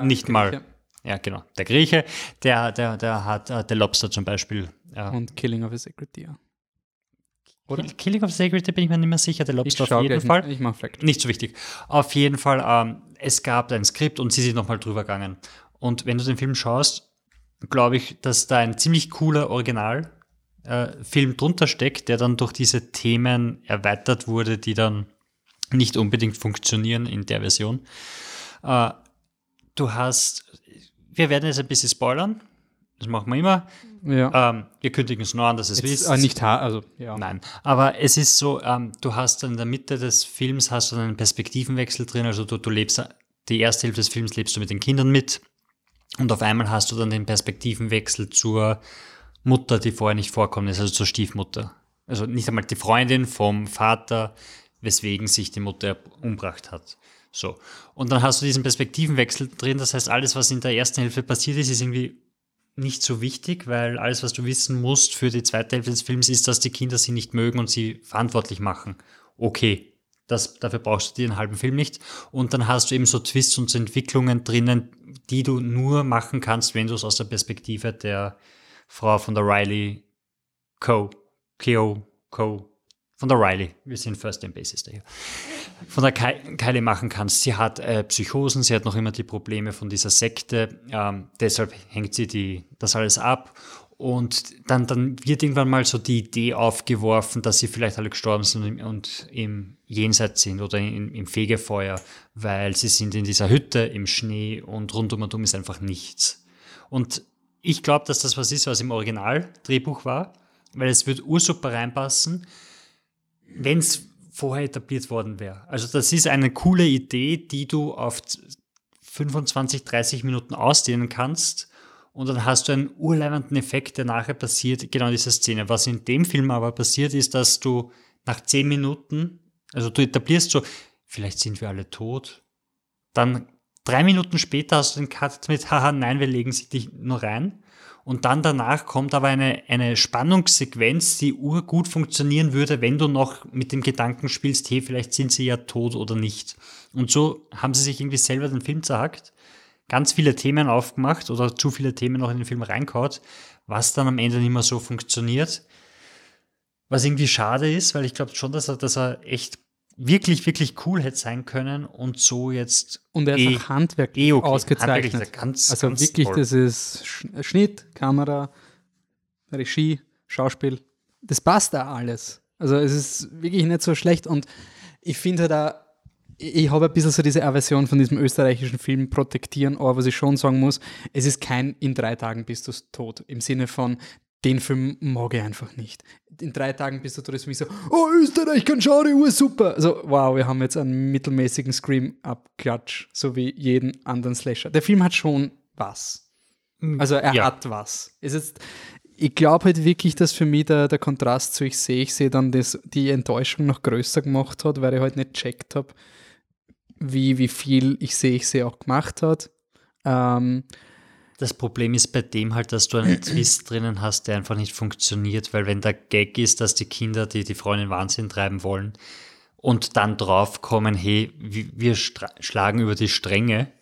nicht mal. Ja, genau. Der Grieche, der, der, der hat uh, The Lobster zum Beispiel. Ja. Und Killing of a Sacred Deer. Oder? Killing of a Sacred Deer bin ich mir nicht mehr sicher. The Lobster auf jeden Fall. Ich mach Fact. Nicht so wichtig. Auf jeden Fall ähm, es gab ein Skript und sie sind nochmal drüber gegangen. Und wenn du den Film schaust, glaube ich, dass da ein ziemlich cooler Originalfilm äh, drunter steckt, der dann durch diese Themen erweitert wurde, die dann nicht unbedingt funktionieren in der Version. Äh, du hast, wir werden jetzt ein bisschen spoilern, das machen wir immer. Ja. Ähm, wir kündigen es nur an, dass es wisst. Äh, nicht also ja. Nein, aber es ist so, ähm, du hast in der Mitte des Films hast du einen Perspektivenwechsel drin, also du, du lebst die erste Hälfte des Films lebst du mit den Kindern mit und auf einmal hast du dann den Perspektivenwechsel zur Mutter, die vorher nicht vorkommt ist, also zur Stiefmutter. Also nicht einmal die Freundin vom Vater, weswegen sich die Mutter umbracht hat. So. Und dann hast du diesen Perspektivenwechsel drin, das heißt, alles, was in der ersten Hälfte passiert ist, ist irgendwie nicht so wichtig, weil alles, was du wissen musst für die zweite Hälfte des Films, ist, dass die Kinder sie nicht mögen und sie verantwortlich machen. Okay, das, dafür brauchst du den halben Film nicht. Und dann hast du eben so Twists und so Entwicklungen drinnen, die du nur machen kannst, wenn du es aus der Perspektive der Frau von der Riley Co. Cleo Co von der Riley, wir sind First Name Basis daher, von der Kylie machen kannst. Sie hat äh, Psychosen, sie hat noch immer die Probleme von dieser Sekte, ähm, deshalb hängt sie die, das alles ab. Und dann, dann wird irgendwann mal so die Idee aufgeworfen, dass sie vielleicht alle gestorben sind und, und im Jenseits sind oder in, im Fegefeuer, weil sie sind in dieser Hütte im Schnee und rundum und um ist einfach nichts. Und ich glaube, dass das was ist, was im Original-Drehbuch war, weil es wird ursuper reinpassen wenn es vorher etabliert worden wäre. Also das ist eine coole Idee, die du auf 25, 30 Minuten ausdehnen kannst und dann hast du einen urleibenden Effekt, der nachher passiert, genau in dieser Szene. Was in dem Film aber passiert, ist, dass du nach 10 Minuten, also du etablierst so, vielleicht sind wir alle tot, dann drei Minuten später hast du den Cut mit, *laughs* haha, nein, wir legen sie dich nur rein und dann danach kommt aber eine, eine Spannungssequenz, die urgut funktionieren würde, wenn du noch mit dem Gedanken spielst, hey, vielleicht sind sie ja tot oder nicht. Und so haben sie sich irgendwie selber den Film zerhackt, ganz viele Themen aufgemacht oder zu viele Themen noch in den Film reinkaut, was dann am Ende nicht mehr so funktioniert. Was irgendwie schade ist, weil ich glaube schon, dass er, dass er echt wirklich, wirklich cool hätte sein können und so jetzt. Und er ist eh, auch handwerklich eh okay. ausgezeichnet. Handwerklich ganz, also ganz wirklich, toll. das ist Schnitt, Kamera, Regie, Schauspiel. Das passt da alles. Also es ist wirklich nicht so schlecht und ich finde da, ich habe ein bisschen so diese Aversion von diesem österreichischen Film protektieren, aber was ich schon sagen muss, es ist kein in drei Tagen bist du tot. Im Sinne von, den Film mag ich einfach nicht. In drei Tagen bist du mich so, oh, Österreich kann schauen, Uhr super. Also, wow, wir haben jetzt einen mittelmäßigen Scream-Up-Klatsch, so wie jeden anderen Slasher. Der Film hat schon was. Hm, also, er ja. hat was. Es ist, ich glaube halt wirklich, dass für mich der, der Kontrast zu ich sehe, ich sehe dann das, die Enttäuschung noch größer gemacht hat, weil ich halt nicht checkt habe, wie, wie viel ich sehe, ich sehe auch gemacht hat. Ähm, das Problem ist bei dem halt, dass du einen Twist *clears throat* drinnen hast, der einfach nicht funktioniert, weil wenn der Gag ist, dass die Kinder die, die Frau in den Wahnsinn treiben wollen und dann draufkommen, hey, wir schlagen über die Stränge,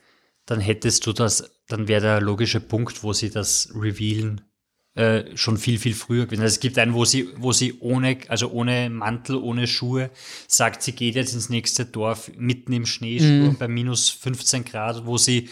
dann hättest du das, dann wäre der logische Punkt, wo sie das revealen, äh, schon viel, viel früher gewesen. Also es gibt einen, wo sie, wo sie ohne, also ohne Mantel, ohne Schuhe, sagt, sie geht jetzt ins nächste Dorf mitten im Schneesturm mm. bei minus 15 Grad, wo sie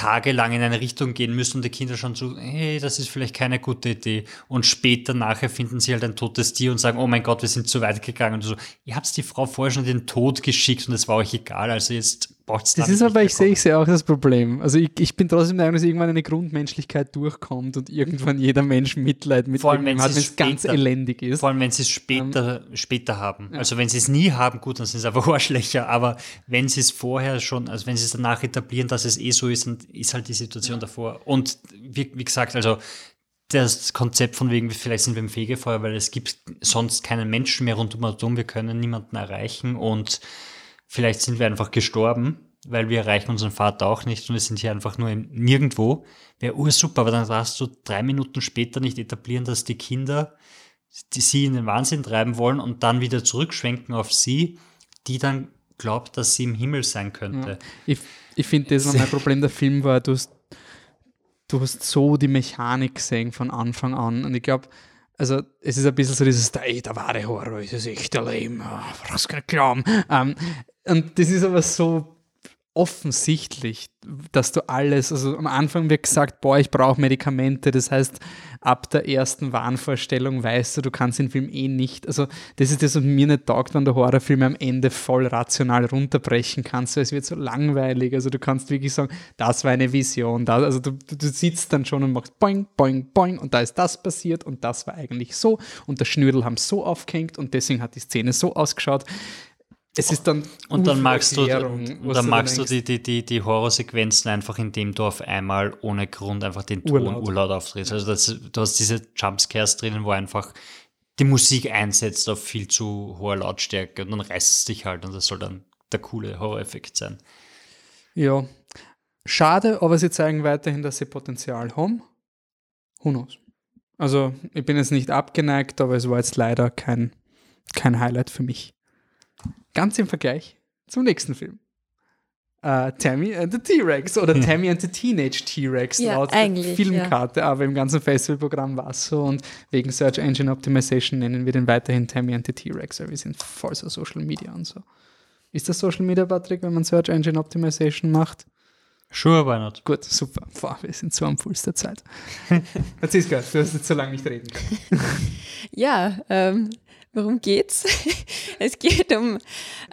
tagelang in eine Richtung gehen müssen und die Kinder schon so, hey, das ist vielleicht keine gute Idee. Und später nachher finden sie halt ein totes Tier und sagen, oh mein Gott, wir sind zu weit gegangen. Und so, ihr habt die Frau vorher schon in den Tod geschickt und es war euch egal. Also jetzt das ist aber, ich sehe, ich sehe auch das Problem. Also ich, ich bin trotzdem der Meinung, dass irgendwann eine Grundmenschlichkeit durchkommt und irgendwann jeder Mensch Mitleid mit vor allem, wenn hat, wenn es ganz elendig ist. Vor allem, wenn sie es später, ähm, später haben. Ja. Also wenn sie es nie haben, gut, dann sind es *laughs* einfach Arschlöcher. Aber wenn sie es vorher schon, also wenn sie es danach etablieren, dass es eh so ist, dann ist halt die Situation ja. davor. Und wie, wie gesagt, also das Konzept von wegen, vielleicht sind wir im Fegefeuer, weil es gibt sonst keinen Menschen mehr rund um uns wir können niemanden erreichen und Vielleicht sind wir einfach gestorben, weil wir erreichen unseren Vater auch nicht und wir sind hier einfach nur im Nirgendwo. Wäre ursuper, aber dann darfst du drei Minuten später nicht etablieren, dass die Kinder die sie in den Wahnsinn treiben wollen und dann wieder zurückschwenken auf sie, die dann glaubt, dass sie im Himmel sein könnte. Ja. Ich, ich finde, das war mein *laughs* Problem. Der Film war, du hast, du hast so die Mechanik gesehen von Anfang an. Und ich glaube, also es ist ein bisschen so dieses, ey, der wahre Horror ist das echte Leben, was kann ich glauben. Um, und das ist aber so offensichtlich, dass du alles, also am Anfang wird gesagt, boah, ich brauche Medikamente, das heißt, ab der ersten Wahnvorstellung weißt du, du kannst den Film eh nicht, also das ist das, was mir nicht taugt, wenn du Horrorfilme am Ende voll rational runterbrechen kannst, weil es wird so langweilig, also du kannst wirklich sagen, das war eine Vision, da, also du, du, sitzt dann schon und machst boing, boing, boing und da ist das passiert und das war eigentlich so. Und der Schnürl haben so aufgehängt und deswegen hat die Szene so ausgeschaut es ist dann und dann magst du, und dann magst du die, die, die, die Horrorsequenzen einfach, indem du auf einmal ohne Grund einfach den Ton urlaut, auftrittst. Also das, du hast diese Jumpscares drinnen, wo einfach die Musik einsetzt auf viel zu hoher Lautstärke und dann reißt es dich halt und das soll dann der coole Horror-Effekt sein. Ja, schade, aber sie zeigen weiterhin, dass sie Potenzial haben. Who knows? Also ich bin jetzt nicht abgeneigt, aber es war jetzt leider kein, kein Highlight für mich. Ganz im Vergleich zum nächsten Film. Uh, Tammy and the T-Rex oder hm. Tammy and the Teenage T-Rex ja, laut Filmkarte, ja. aber im ganzen Festivalprogramm war es so und wegen Search Engine Optimization nennen wir den weiterhin Tammy and the T-Rex, weil wir sind voll so Social Media und so. Ist das Social Media, Patrick, wenn man Search Engine Optimization macht? Sure, why not? Gut, super. Boah, wir sind so am Puls der Zeit. *laughs* Franziska, du hast jetzt so lange nicht reden können. *laughs* ja, ähm, Worum geht's? *laughs* es geht um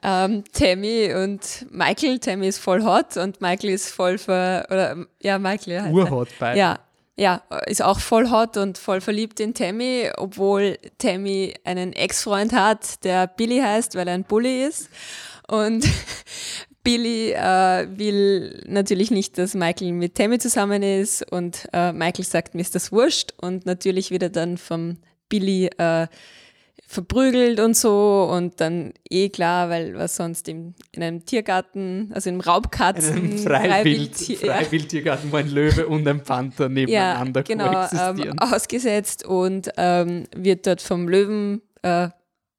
ähm, Tammy und Michael. Tammy ist voll hot und Michael ist voll ver oder ja Michael halt, urhot beide. Ja, ja, ist auch voll hot und voll verliebt in Tammy, obwohl Tammy einen Ex-Freund hat, der Billy heißt, weil er ein Bully ist. Und *laughs* Billy äh, will natürlich nicht, dass Michael mit Tammy zusammen ist und äh, Michael sagt, mir ist das wurscht und natürlich wird er dann vom Billy äh, verprügelt und so und dann eh klar, weil was sonst im, in einem Tiergarten, also im Raubkatzen, in einem Freiwild, Freiwildtiergarten, wo ein Löwe und ein Panther nebeneinander ja, genau, ähm, ausgesetzt und ähm, wird dort vom Löwen äh,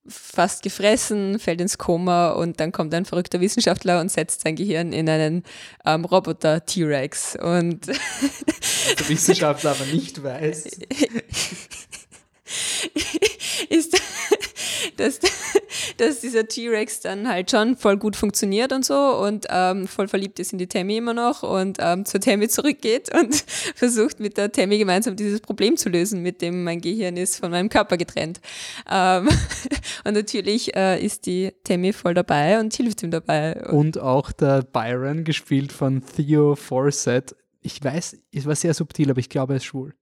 fast gefressen, fällt ins Koma und dann kommt ein verrückter Wissenschaftler und setzt sein Gehirn in einen ähm, Roboter T-Rex und der Wissenschaftler aber nicht weiß. *laughs* dass *laughs* dass dieser T-Rex dann halt schon voll gut funktioniert und so und ähm, voll verliebt ist in die Tammy immer noch und ähm, zur Tammy zurückgeht *laughs* und versucht mit der Tammy gemeinsam dieses Problem zu lösen, mit dem mein Gehirn ist von meinem Körper getrennt. Ähm, *laughs* und natürlich äh, ist die Tammy voll dabei und hilft ihm dabei. Und auch der Byron, gespielt von Theo Forsett. Ich weiß, es war sehr subtil, aber ich glaube, er ist schwul.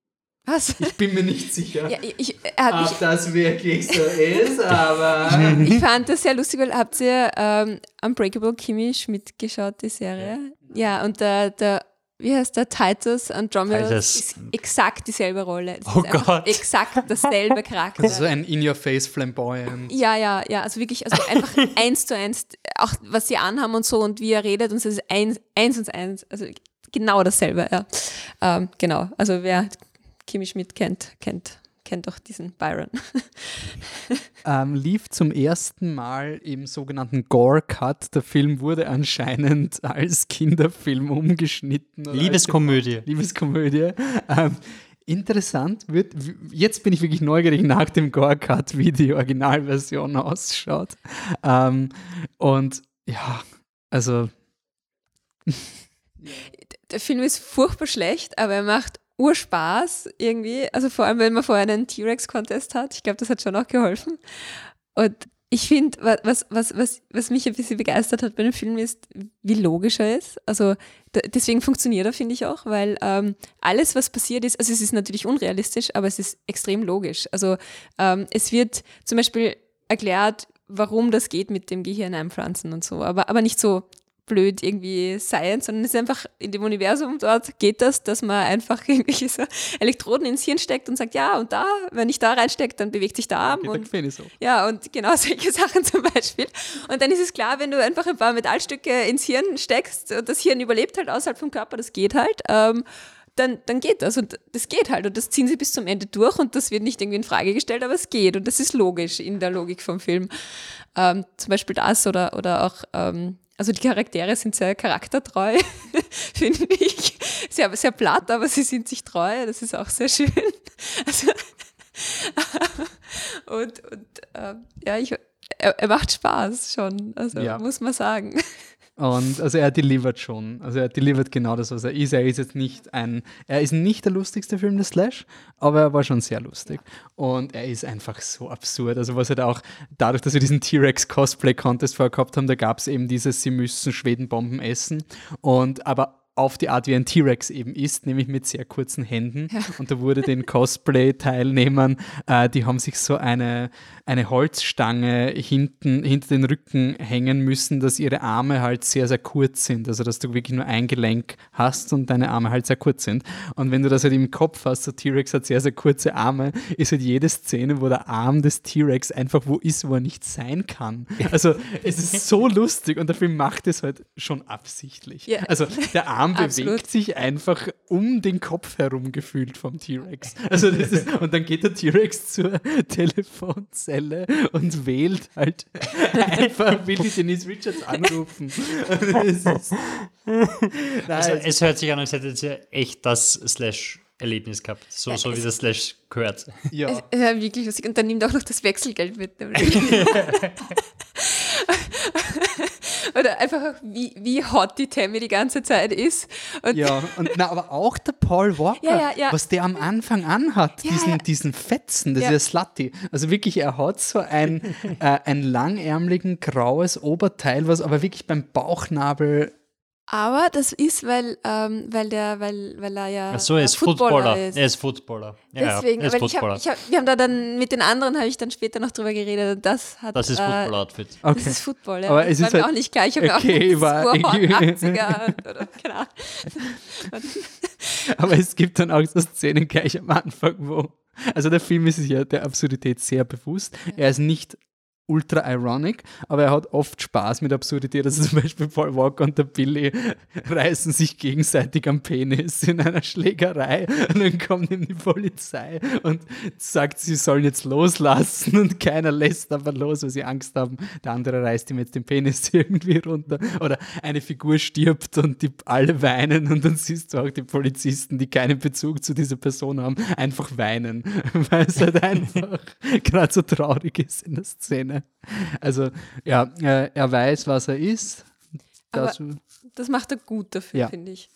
Was? Ich bin mir nicht sicher, ja, ich, ob mich, das wirklich so ist, aber. *laughs* ich fand das sehr lustig, weil habt ihr ähm, Unbreakable Kimmy Schmidt geschaut, die Serie? Ja, ja und der, der, wie heißt der, Titus Andromeda Titus. ist exakt dieselbe Rolle. Das oh Gott. Exakt dasselbe Charakter. Also ein In-Your-Face Flamboyant. Ja, ja, ja, also wirklich, also einfach *laughs* eins zu eins, auch was sie anhaben und so und wie er redet und so, ist eins, eins und eins, also genau dasselbe, ja. Ähm, genau, also wer Kimi Schmidt kennt, kennt, kennt auch diesen Byron. *laughs* ähm, lief zum ersten Mal im sogenannten Gore-Cut. Der Film wurde anscheinend als Kinderfilm umgeschnitten. Liebeskomödie. Liebeskomödie. Ähm, interessant wird, jetzt bin ich wirklich neugierig nach dem Gore-Cut, wie die Originalversion ausschaut. Ähm, und ja, also. *laughs* Der Film ist furchtbar schlecht, aber er macht Urspaß irgendwie. Also vor allem, wenn man vorher einen T-Rex-Contest hat. Ich glaube, das hat schon auch geholfen. Und ich finde, was, was, was, was mich ein bisschen begeistert hat bei dem Film ist, wie logisch er ist. Also deswegen funktioniert er, finde ich auch, weil ähm, alles, was passiert ist, also es ist natürlich unrealistisch, aber es ist extrem logisch. Also ähm, es wird zum Beispiel erklärt, warum das geht mit dem Gehirn einpflanzen und so, aber, aber nicht so blöd irgendwie Science, sondern es ist einfach in dem Universum dort geht das, dass man einfach *laughs* irgendwelche so Elektroden ins Hirn steckt und sagt, ja, und da, wenn ich da reinstecke, dann bewegt sich der Arm. Ja, und, so. ja, und genau *laughs* solche Sachen zum Beispiel. Und dann ist es klar, wenn du einfach ein paar Metallstücke ins Hirn steckst und das Hirn überlebt halt außerhalb vom Körper, das geht halt. Ähm, dann, dann geht das und das geht halt und das ziehen sie bis zum Ende durch und das wird nicht irgendwie in Frage gestellt, aber es geht und das ist logisch in der Logik vom Film. Ähm, zum Beispiel das oder, oder auch ähm, also die Charaktere sind sehr charaktertreu, *laughs* finde ich. Sehr, sehr platt, aber sie sind sich treu. Das ist auch sehr schön. Also, *laughs* und und äh, ja, ich, er, er, macht Spaß schon, also ja. muss man sagen. Und also er delivert schon. Also er delivert genau das, was er ist. Er ist jetzt nicht ein, er ist nicht der lustigste Film des Slash, aber er war schon sehr lustig. Und er ist einfach so absurd. Also was halt auch, dadurch, dass wir diesen T-Rex Cosplay Contest vorher gehabt haben, da gab es eben dieses, sie müssen Schwedenbomben essen. Und aber auf die Art wie ein T-Rex eben ist, nämlich mit sehr kurzen Händen. Ja. Und da wurde den Cosplay-Teilnehmern, äh, die haben sich so eine, eine Holzstange hinten, hinter den Rücken hängen müssen, dass ihre Arme halt sehr, sehr kurz sind. Also dass du wirklich nur ein Gelenk hast und deine Arme halt sehr kurz sind. Und wenn du das halt im Kopf hast, so T-Rex hat sehr, sehr kurze Arme, ist halt jede Szene, wo der Arm des T-Rex einfach wo ist, wo er nicht sein kann. Also es ist so lustig und der Film macht es halt schon absichtlich. Ja. Also der Arm Arm Absolut. bewegt sich einfach um den Kopf herum gefühlt vom T-Rex. Also und dann geht der T-Rex zur Telefonzelle und wählt halt einfach, will die Denise Richards anrufen. also, es hört sich an, als hätte sie echt das Slash Erlebnis gehabt, so, ja, so wie das Slash gehört. Ja. Es, ja, wirklich lustig. Und dann nimmt auch noch das Wechselgeld mit. *laughs* *laughs* Oder einfach, wie, wie hot die Tammy die ganze Zeit ist. Und ja, und, na, aber auch der Paul Walker, ja, ja, was der am Anfang anhat, diesen, diesen Fetzen, das ist ja Slutty. Also wirklich, er hat so ein, *laughs* äh, ein langärmeligen graues Oberteil, was aber wirklich beim Bauchnabel aber das ist, weil, ähm, weil, der, weil, weil er ja Ach so, er ist Footballer. Footballer. Ist. Er ist Footballer. Ja, Deswegen, er ist Footballer. Ich hab, ich hab, wir haben da dann mit den anderen habe ich dann später noch drüber geredet. Das hat. Das ist äh, Football-Outfit. Okay. Das ist Football, ja. Aber es ist halt, auch nicht gleich. Ich okay, auch war 80er *laughs* oder. Aber es gibt dann auch so Szenen gleich am Anfang, wo also der Film ist sich ja der Absurdität sehr bewusst. Er ist nicht ultra ironic, aber er hat oft Spaß mit Absurdität. Also zum Beispiel Paul Walker und der Billy reißen sich gegenseitig am Penis in einer Schlägerei und dann kommt ihm die Polizei und sagt, sie sollen jetzt loslassen und keiner lässt aber los, weil sie Angst haben. Der andere reißt ihm jetzt den Penis *laughs* irgendwie runter oder eine Figur stirbt und die alle weinen und dann siehst du auch die Polizisten, die keinen Bezug zu dieser Person haben, einfach weinen, *laughs* weil es halt einfach *laughs* gerade so traurig ist in der Szene. *laughs* Also, ja, er weiß, was er ist. Das, das macht er gut dafür, ja. finde ich.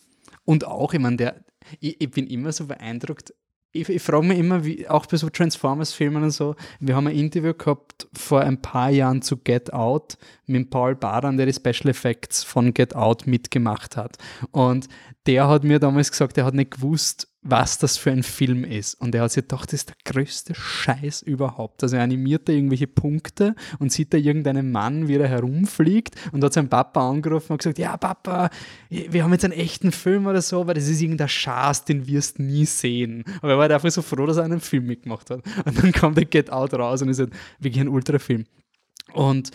Und auch, ich meine, der, ich, ich bin immer so beeindruckt, ich, ich frage mich immer, wie, auch bei so Transformers-Filmen und so, wir haben ein Interview gehabt vor ein paar Jahren zu Get Out mit Paul Baran, der die Special Effects von Get Out mitgemacht hat. Und der hat mir damals gesagt, er hat nicht gewusst, was das für ein Film ist. Und er hat sich gedacht, das ist der größte Scheiß überhaupt. Also er animiert da irgendwelche Punkte und sieht da irgendeinen Mann, wie er herumfliegt und hat seinen Papa angerufen und gesagt, ja Papa, wir haben jetzt einen echten Film oder so, aber das ist irgendein Schaß, den wirst nie sehen. Aber er war halt einfach so froh, dass er einen Film mitgemacht hat. Und dann kam der Get Out raus und ist halt wirklich ein Ultrafilm. Und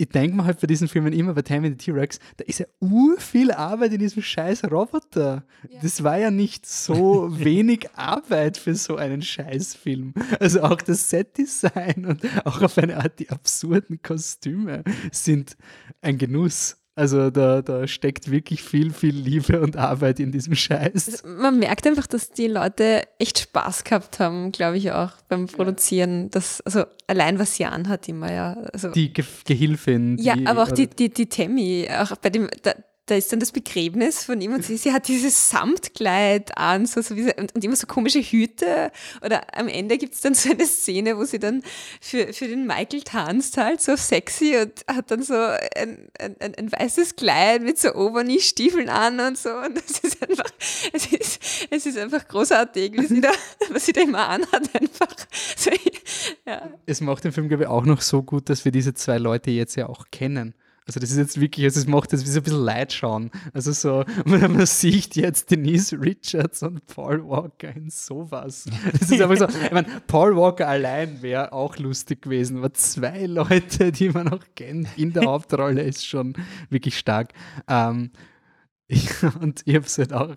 ich denke mir halt bei diesen Filmen immer, bei Tammy the T-Rex, da ist ja urviel Arbeit in diesem scheiß Roboter. Ja. Das war ja nicht so *laughs* wenig Arbeit für so einen Scheißfilm. Also auch das Set-Design und auch auf eine Art die absurden Kostüme sind ein Genuss. Also da, da steckt wirklich viel, viel Liebe und Arbeit in diesem Scheiß. Also man merkt einfach, dass die Leute echt Spaß gehabt haben, glaube ich auch beim Produzieren. Das, also allein was Jan hat immer ja. Also, die Ge Gehilfin. Ja, aber auch die, die, die Tammy, auch bei dem, da, da ist dann das Begräbnis von ihm und sie, sie hat dieses Samtkleid an so, so wie und, und, immer so komische Hüte. Oder am Ende gibt es dann so eine Szene, wo sie dann für, für den Michael tanzt halt so sexy und hat dann so ein, ein, ein, weißes Kleid mit so Overknee-Stiefeln an und so. Und das ist einfach, es ist, es ist einfach großartig, wie sie da, was sie da immer anhat, einfach. So, ja. Es macht den Film, glaube ich, auch noch so gut, dass wir diese zwei Leute jetzt ja auch kennen. Also das ist jetzt wirklich, also es macht jetzt wie so ein bisschen Leid schauen. Also so, *laughs* man, man sieht jetzt Denise Richards und Paul Walker in sowas. Das ist einfach so, ich meine, Paul Walker allein wäre auch lustig gewesen, aber zwei Leute, die man auch kennt in der Hauptrolle, ist schon wirklich stark. Ähm, ich, *laughs* und ich habe es halt auch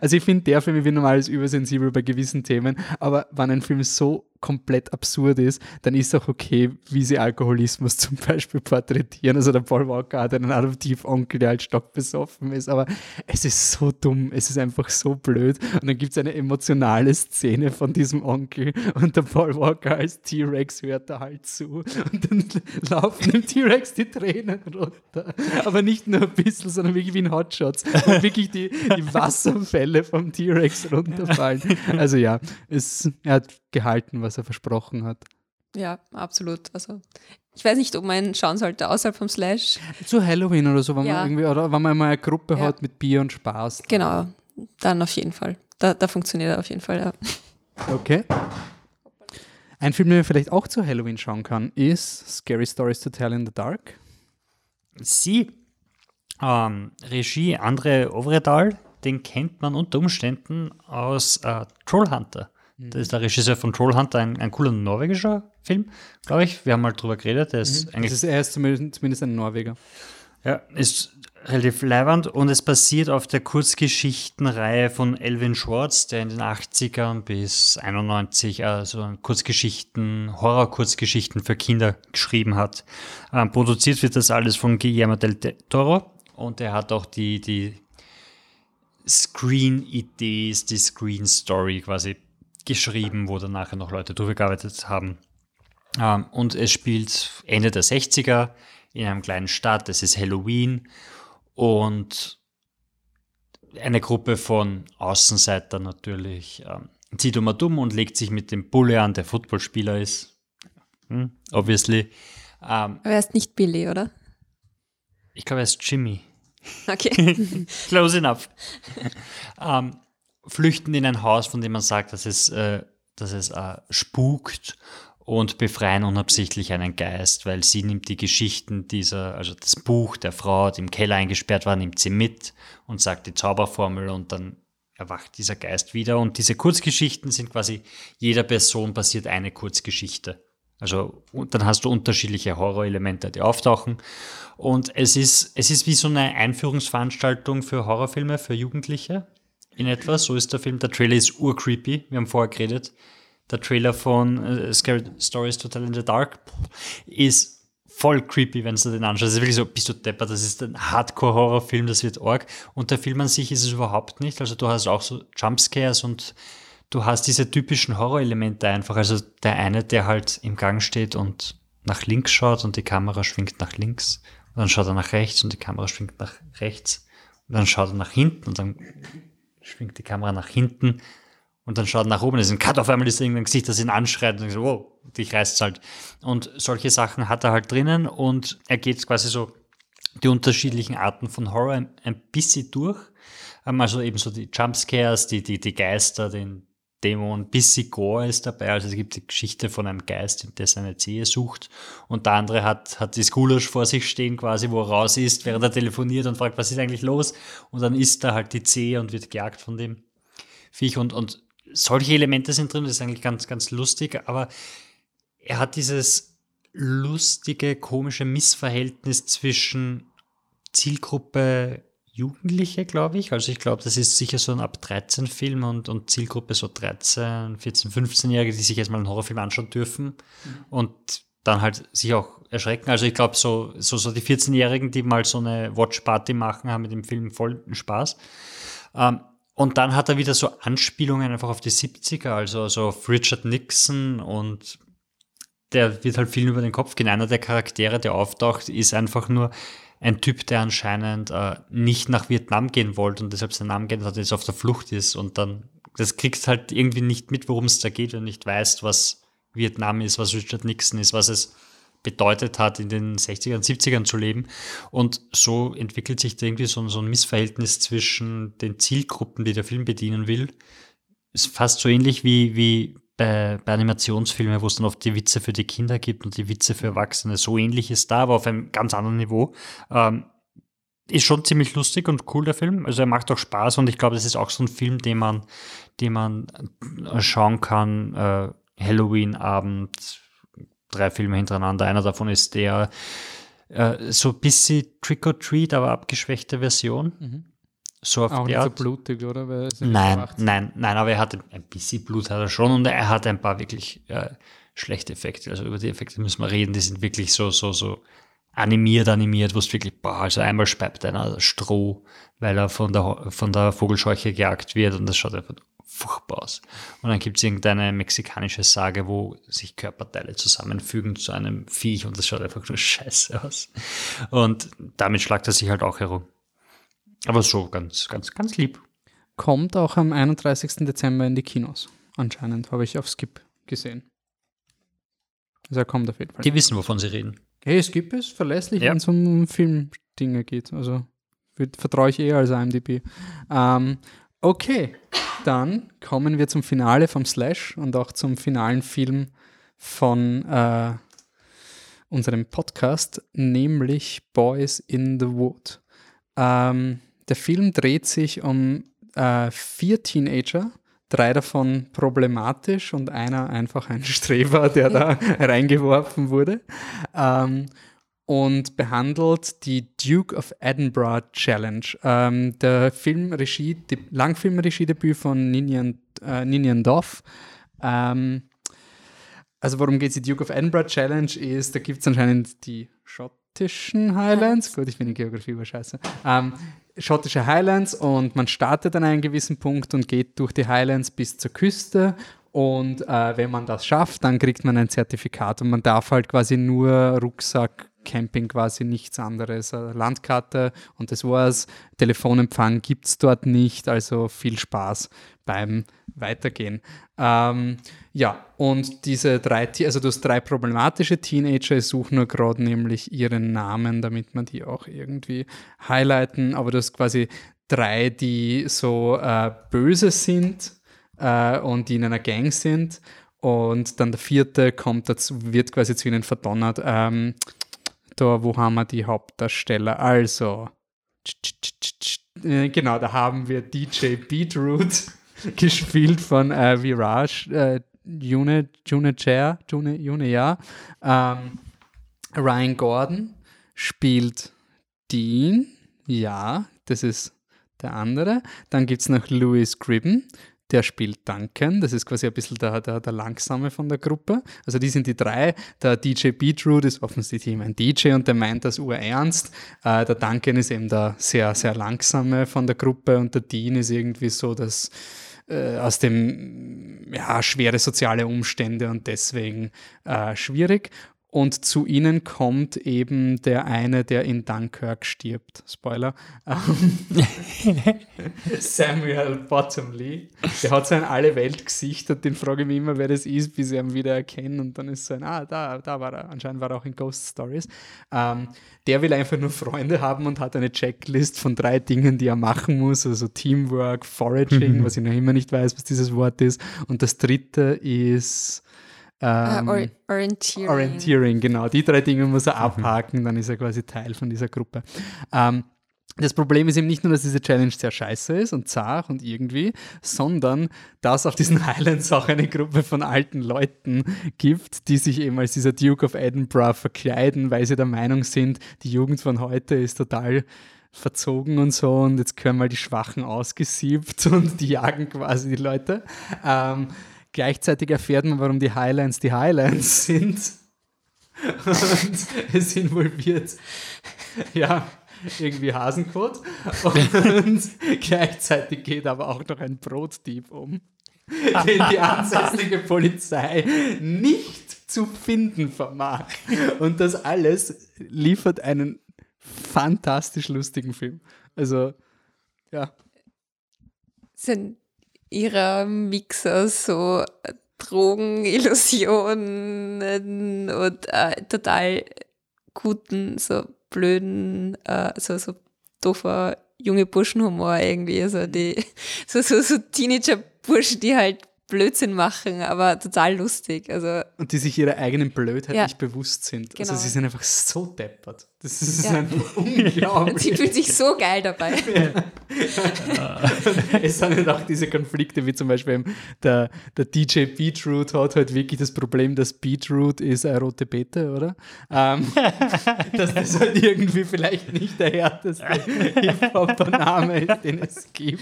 also ich finde, der Film, ich bin normales übersensibel bei gewissen Themen, aber wenn ein Film so komplett absurd ist, dann ist auch okay, wie sie Alkoholismus *laughs* zum Beispiel porträtieren. Also der Paul Walker hat einen Adoptivonkel, der halt stockbesoffen ist, aber es ist so dumm, es ist einfach so blöd. Und dann gibt es eine emotionale Szene von diesem Onkel und der Paul Walker als T-Rex hört da halt zu und dann *laughs* laufen dem T-Rex die Tränen runter. Aber nicht nur ein bisschen, sondern wirklich wie in Hotshots, wo wirklich die, die Wasserfälle vom T-Rex runterfallen. Also ja, es, er hat gehalten, was er versprochen hat. Ja, absolut. Also ich weiß nicht, ob man schauen sollte außerhalb vom Slash. Zu Halloween oder so, wenn ja. man irgendwie, oder wenn man mal eine Gruppe ja. hat mit Bier und Spaß. Genau, dann auf jeden Fall. Da, da funktioniert er auf jeden Fall, ja. Okay. Ein Film, den man vielleicht auch zu Halloween schauen kann, ist Scary Stories to Tell in the Dark. Sie, ähm, Regie Andre Ovredal, den kennt man unter Umständen aus äh, Trollhunter. Das ist der Regisseur von Trollhunter, ein, ein cooler norwegischer Film, glaube ich. Wir haben mal drüber geredet. Der ist mhm. eigentlich ist, er ist zumindest, zumindest ein Norweger. Ja, ist relativ leibernd und es basiert auf der Kurzgeschichtenreihe von Elvin Schwartz, der in den 80ern bis 91 also Kurzgeschichten, Horror-Kurzgeschichten für Kinder geschrieben hat. Ähm, produziert wird das alles von Guillermo del Toro und er hat auch die, die Screen-Idee, die Screen-Story quasi geschrieben, wo dann nachher noch Leute drüber gearbeitet haben. Ähm, und es spielt Ende der 60er in einem kleinen Stadt. Es ist Halloween und eine Gruppe von Außenseitern natürlich ähm, zieht um dumm und legt sich mit dem Bulle an, der Footballspieler ist. Hm, obviously. Ähm, Aber er ist nicht Billy, oder? Ich glaube, er ist Jimmy. Okay. *laughs* Close enough. *laughs* ähm, flüchten in ein Haus, von dem man sagt, dass es, äh, dass es äh, spukt und befreien unabsichtlich einen Geist, weil sie nimmt die Geschichten dieser, also das Buch der Frau, die im Keller eingesperrt war, nimmt sie mit und sagt die Zauberformel und dann erwacht dieser Geist wieder. Und diese Kurzgeschichten sind quasi, jeder Person passiert eine Kurzgeschichte. Also und dann hast du unterschiedliche Horrorelemente, die auftauchen. Und es ist, es ist wie so eine Einführungsveranstaltung für Horrorfilme, für Jugendliche in etwa. So ist der Film. Der Trailer ist urcreepy. Wir haben vorher geredet. Der Trailer von äh, Scary Stories to Tell in the Dark ist voll creepy, wenn du den anschaust. Das ist wirklich so, bist du deppert, das ist ein Hardcore-Horrorfilm, das wird arg. Und der Film an sich ist es überhaupt nicht. Also du hast auch so Jumpscares und du hast diese typischen Horrorelemente einfach. Also der eine, der halt im Gang steht und nach links schaut und die Kamera schwingt nach links. Und dann schaut er nach rechts und die Kamera schwingt nach rechts. Und dann schaut er nach hinten und dann schwingt die Kamera nach hinten. Und dann schaut nach oben, ist ein Cut, auf einmal ist irgendein Gesicht, das ihn anschreit und so, wow, dich reißt halt. Und solche Sachen hat er halt drinnen und er geht quasi so die unterschiedlichen Arten von Horror ein, ein bisschen durch. Ähm, also eben so die Jumpscares, die, die, die Geister, den Dämon, bisschen Gore ist dabei. Also es gibt die Geschichte von einem Geist, der seine Zehe sucht. Und der andere hat, hat das Gulasch vor sich stehen, quasi, wo er raus ist, während er telefoniert und fragt, was ist eigentlich los? Und dann isst er halt die Zehe und wird gejagt von dem Viech. Und, und solche Elemente sind drin, das ist eigentlich ganz, ganz lustig. Aber er hat dieses lustige, komische Missverhältnis zwischen Zielgruppe Jugendliche, glaube ich. Also ich glaube, das ist sicher so ein ab 13 Film und, und Zielgruppe so 13, 14, 15-Jährige, die sich erstmal einen Horrorfilm anschauen dürfen mhm. und dann halt sich auch erschrecken. Also ich glaube, so, so, so die 14-Jährigen, die mal so eine Watch-Party machen, haben mit dem Film voll Spaß. Ähm, und dann hat er wieder so Anspielungen einfach auf die 70er, also so auf Richard Nixon und der wird halt viel über den Kopf gehen. Einer der Charaktere, der auftaucht, ist einfach nur ein Typ, der anscheinend äh, nicht nach Vietnam gehen wollte und deshalb seinen Namen geändert hat, jetzt auf der Flucht ist und dann, das kriegst halt irgendwie nicht mit, worum es da geht, du nicht weißt, was Vietnam ist, was Richard Nixon ist, was es bedeutet hat, in den 60ern, 70ern zu leben. Und so entwickelt sich da irgendwie so, so ein Missverhältnis zwischen den Zielgruppen, die der Film bedienen will. Ist fast so ähnlich wie, wie bei, bei Animationsfilmen, wo es dann oft die Witze für die Kinder gibt und die Witze für Erwachsene. So ähnlich ist da, aber auf einem ganz anderen Niveau. Ähm, ist schon ziemlich lustig und cool, der Film. Also er macht auch Spaß und ich glaube, das ist auch so ein Film, den man, den man äh, schauen kann. Äh, Halloween-Abend, drei Filme hintereinander. Einer davon ist der äh, so ein bisschen Trick or Treat, aber abgeschwächte Version. Mhm. So auf Auch nicht so blutig, oder? nein, nein, nein, aber er hat ein bisschen Blut hat er schon und er hat ein paar wirklich äh, schlechte Effekte. Also über die Effekte müssen wir reden, die sind wirklich so, so, so animiert, animiert, wo es wirklich, boah, also einmal speibt einer Stroh, weil er von der, von der Vogelscheuche gejagt wird und das schaut einfach furchtbar aus. Und dann gibt es irgendeine mexikanische Sage, wo sich Körperteile zusammenfügen zu einem Viech und das schaut einfach nur *laughs* scheiße aus. Und damit schlagt er sich halt auch herum. Aber so ganz, ganz, ganz lieb. Kommt auch am 31. Dezember in die Kinos. Anscheinend habe ich auf Skip gesehen. Also er kommt auf jeden Fall. Die wissen, wovon sie reden. Hey, Skip ist verlässlich, ja. wenn es um Filmdinge geht. Also vertraue ich eher als IMDb. Ähm, okay, dann kommen wir zum Finale vom Slash und auch zum finalen Film von äh, unserem Podcast, nämlich Boys in the Wood. Ähm, der Film dreht sich um äh, vier Teenager, drei davon problematisch und einer einfach ein *laughs* Streber, der da *laughs* reingeworfen wurde. Ähm, und behandelt die Duke of Edinburgh Challenge. Ähm, der Filmregie, die Langfilmregiedebüt von Ninian, äh, Ninian Doff. Ähm, also worum geht es? Die Duke of Edinburgh Challenge ist, da gibt es anscheinend die schottischen Highlands. Gut, ich finde Geografie über scheiße. Ähm, schottische Highlands und man startet an einem gewissen Punkt und geht durch die Highlands bis zur Küste. Und äh, wenn man das schafft, dann kriegt man ein Zertifikat und man darf halt quasi nur Rucksack, Camping quasi nichts anderes. Landkarte und das war's. Telefonempfang gibt es dort nicht, also viel Spaß beim Weitergehen. Ähm, ja, und diese drei, also du hast drei problematische Teenager, ich suche nur gerade nämlich ihren Namen, damit man die auch irgendwie highlighten, aber du hast quasi drei, die so äh, böse sind äh, und die in einer Gang sind und dann der vierte kommt dazu, wird quasi zu ihnen verdonnert. Ähm, da, wo haben wir die Hauptdarsteller? Also, äh, genau, da haben wir DJ Beetroot, *laughs* gespielt von äh, Viraj, äh, June, June Chair, June, June, ja. Ähm, Ryan Gordon spielt Dean, ja, das ist der andere. Dann gibt es noch Louis Gribben, der spielt Duncan. Das ist quasi ein bisschen der, der, der Langsame von der Gruppe. Also die sind die drei. Der DJ Beatroot ist offensichtlich ein DJ und der meint das urernst. Äh, der Duncan ist eben der sehr, sehr Langsame von der Gruppe und der Dean ist irgendwie so das äh, aus dem, ja, schwere soziale Umstände und deswegen äh, schwierig. Und zu ihnen kommt eben der eine, der in Dunkirk stirbt. Spoiler. *laughs* Samuel Bottomley. Der hat so ein Alle-Welt-Gesicht und den frage ich mich immer, wer das ist, bis ich ihn wieder erkenne. Und dann ist so ein, ah, da, da war er. Anscheinend war er auch in Ghost Stories. Ähm, der will einfach nur Freunde haben und hat eine Checklist von drei Dingen, die er machen muss. Also Teamwork, Foraging, mhm. *laughs* was ich noch immer nicht weiß, was dieses Wort ist. Und das dritte ist ähm, uh, Orientierung. Orientierung, genau. Die drei Dinge muss er abhaken, dann ist er quasi Teil von dieser Gruppe. Ähm, das Problem ist eben nicht nur, dass diese Challenge sehr scheiße ist und zart und irgendwie, sondern dass auf diesen *laughs* Highlands auch eine Gruppe von alten Leuten gibt, die sich eben als dieser Duke of Edinburgh verkleiden, weil sie der Meinung sind, die Jugend von heute ist total verzogen und so und jetzt können mal die Schwachen ausgesiebt *laughs* und die jagen quasi die Leute. Ähm, Gleichzeitig erfährt man, warum die Highlands die Highlands *laughs* sind. Und es involviert, ja, irgendwie Hasenkot. Und gleichzeitig geht aber auch noch ein Brotdieb um, den die ansässige Polizei nicht zu finden vermag. Und das alles liefert einen fantastisch lustigen Film. Also, ja. Sind ihrer Mix aus so Drogen, Illusionen und äh, total guten, so blöden, äh, so, so doofer junge Burschenhumor irgendwie. Also die, *laughs* so, so, so Teenager-Burschen, die halt Blödsinn machen, aber total lustig. Also, und die sich ihrer eigenen Blödheit ja. nicht bewusst sind. Also genau. Also sie sind einfach so deppert. Das ist ja. einfach *laughs* unglaublich. sie fühlt sich so geil dabei. *laughs* es sind halt auch diese Konflikte, wie zum Beispiel der, der DJ Beetroot hat halt wirklich das Problem, dass Beetroot ist eine rote Beete, oder? Ähm, *laughs* dass das halt irgendwie vielleicht nicht der härteste Hip-Hop-Name ist, den es gibt.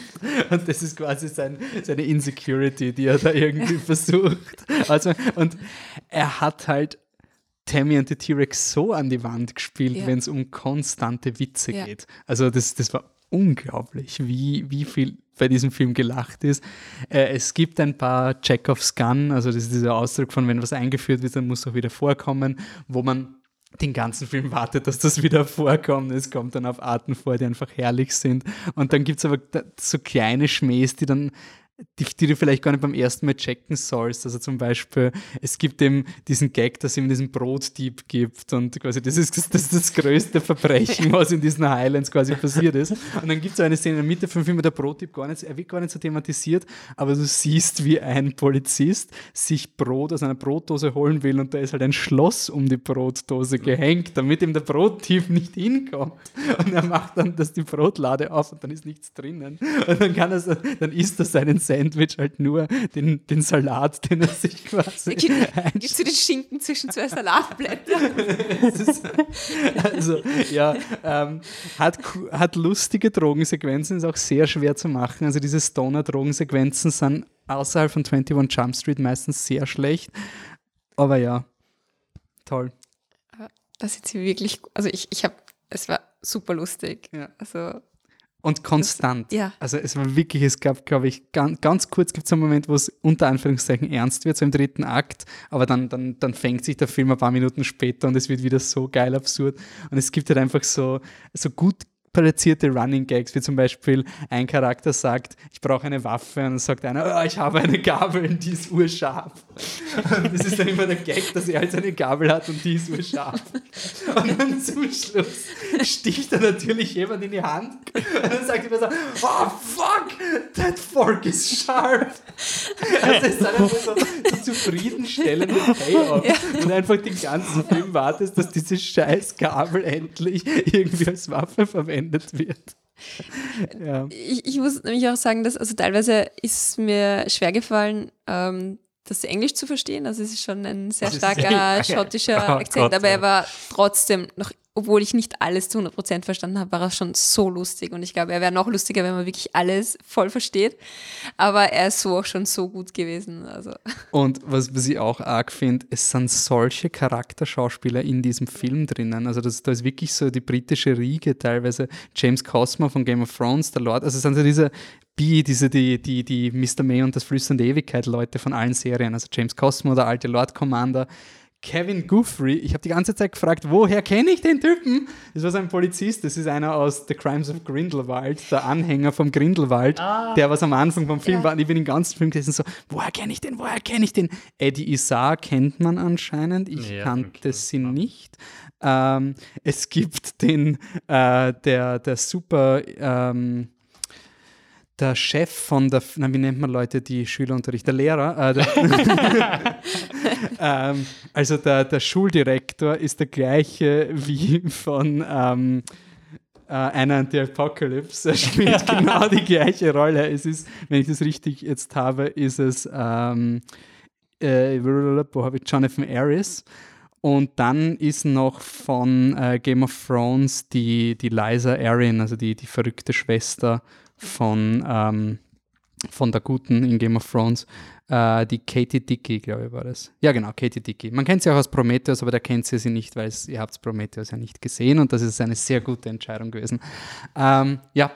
Und das ist quasi sein, seine Insecurity, die er da irgendwie versucht. Also, und er hat halt Tammy und the T-Rex so an die Wand gespielt, ja. wenn es um konstante Witze ja. geht. Also das, das war unglaublich, wie, wie viel bei diesem Film gelacht ist. Äh, es gibt ein paar Chekhovs Gun, also das ist dieser Ausdruck von, wenn was eingeführt wird, dann muss es auch wieder vorkommen, wo man den ganzen Film wartet, dass das wieder vorkommt. Es kommt dann auf Arten vor, die einfach herrlich sind. Und dann gibt es aber so kleine Schmähs, die dann die, die, du vielleicht gar nicht beim ersten Mal checken sollst. Also zum Beispiel, es gibt eben diesen Gag, dass es ihm diesen Brotdieb gibt und quasi das ist das, ist das größte Verbrechen, *laughs* was in diesen Highlands quasi passiert ist. Und dann gibt es so eine Szene in der Mitte vom Film, wo der Brotdieb gar nicht, er wird gar nicht so thematisiert, aber du siehst, wie ein Polizist sich Brot aus einer Brotdose holen will und da ist halt ein Schloss um die Brotdose gehängt, damit ihm der Brotdieb nicht hinkommt. Und er macht dann das die Brotlade auf und dann ist nichts drinnen. Und dann kann er, dann isst er seinen Sandwich halt nur den, den Salat, den er sich quasi. Gibst du den Schinken zwischen zwei Salatblättern? also, ja, ähm, hat, hat lustige Drogensequenzen, ist auch sehr schwer zu machen. Also, diese Stoner-Drogensequenzen sind außerhalb von 21 Jump Street meistens sehr schlecht. Aber ja, toll. Das ist wirklich, also ich, ich habe, es war super lustig. Ja. Also und konstant. Das, ja. Also es war wirklich, es gab, glaube ich, ganz, ganz kurz gibt es einen Moment, wo es unter Anführungszeichen ernst wird, so im dritten Akt, aber dann, dann, dann fängt sich der Film ein paar Minuten später und es wird wieder so geil absurd. Und es gibt halt einfach so, so gut platzierte Running Gags, wie zum Beispiel ein Charakter sagt, ich brauche eine Waffe und dann sagt einer, oh, ich habe eine Gabel und die ist urscharf. Und *laughs* das ist dann immer der Gag, dass er halt eine Gabel hat und die ist urscharf. *laughs* Und dann zum Schluss sticht er natürlich jemand in die Hand und dann sagt er so, oh fuck, that fork is sharp. Also es ist dann einfach so ein zufriedenstellender Payoff ja. und einfach den ganzen Film wartest, dass diese scheiß Gabel endlich irgendwie als Waffe verwendet verwendet wird. *laughs* ja. ich, ich, muss nämlich auch sagen, dass also teilweise ist mir schwer gefallen, ähm, das Englisch zu verstehen. Also es ist schon ein sehr starker *laughs* schottischer oh Akzent, Gott, aber er war trotzdem noch obwohl ich nicht alles zu 100% verstanden habe, war er schon so lustig. Und ich glaube, er wäre noch lustiger, wenn man wirklich alles voll versteht. Aber er ist so auch schon so gut gewesen. Also. *laughs* Und was, was ich auch arg finde, es sind solche Charakterschauspieler in diesem Film drinnen. Also das, da ist wirklich so die britische Riege teilweise. James Cosmo von Game of Thrones, der Lord. Also es sind so diese B, diese, die, die, die Mr. May und das Flüsternde Ewigkeit Leute von allen Serien. Also James Cosmo, der alte Lord Commander Kevin Guthrie. Ich habe die ganze Zeit gefragt, woher kenne ich den Typen? Das war so ein Polizist, das ist einer aus The Crimes of Grindelwald, der Anhänger vom Grindelwald, ah. der was am Anfang vom Film ja. war. Und ich bin den ganzen Film gesessen so, woher kenne ich den, woher kenne ich den? Eddie Isar kennt man anscheinend, ich ja, kannte sie nicht. Ähm, es gibt den, äh, der, der super... Ähm, der Chef von der, na, wie nennt man Leute, die Schüler unterrichten? Der Lehrer. Äh, der *laughs* ähm, also der, der Schuldirektor ist der gleiche wie von ähm, äh, einer an the Apocalypse. Er spielt *laughs* genau die gleiche Rolle. Es ist, wenn ich das richtig jetzt habe, ist es ähm, äh, wo habe ich Jonathan Aris. Und dann ist noch von äh, Game of Thrones die, die Liza Arryn, also die, die verrückte Schwester von, ähm, von der Guten in Game of Thrones, äh, die Katie Dickey, glaube ich, war das. Ja, genau, Katie Dickey. Man kennt sie auch aus Prometheus, aber da kennt sie sie nicht, weil ihr habt Prometheus ja nicht gesehen und das ist eine sehr gute Entscheidung gewesen. Ähm, ja,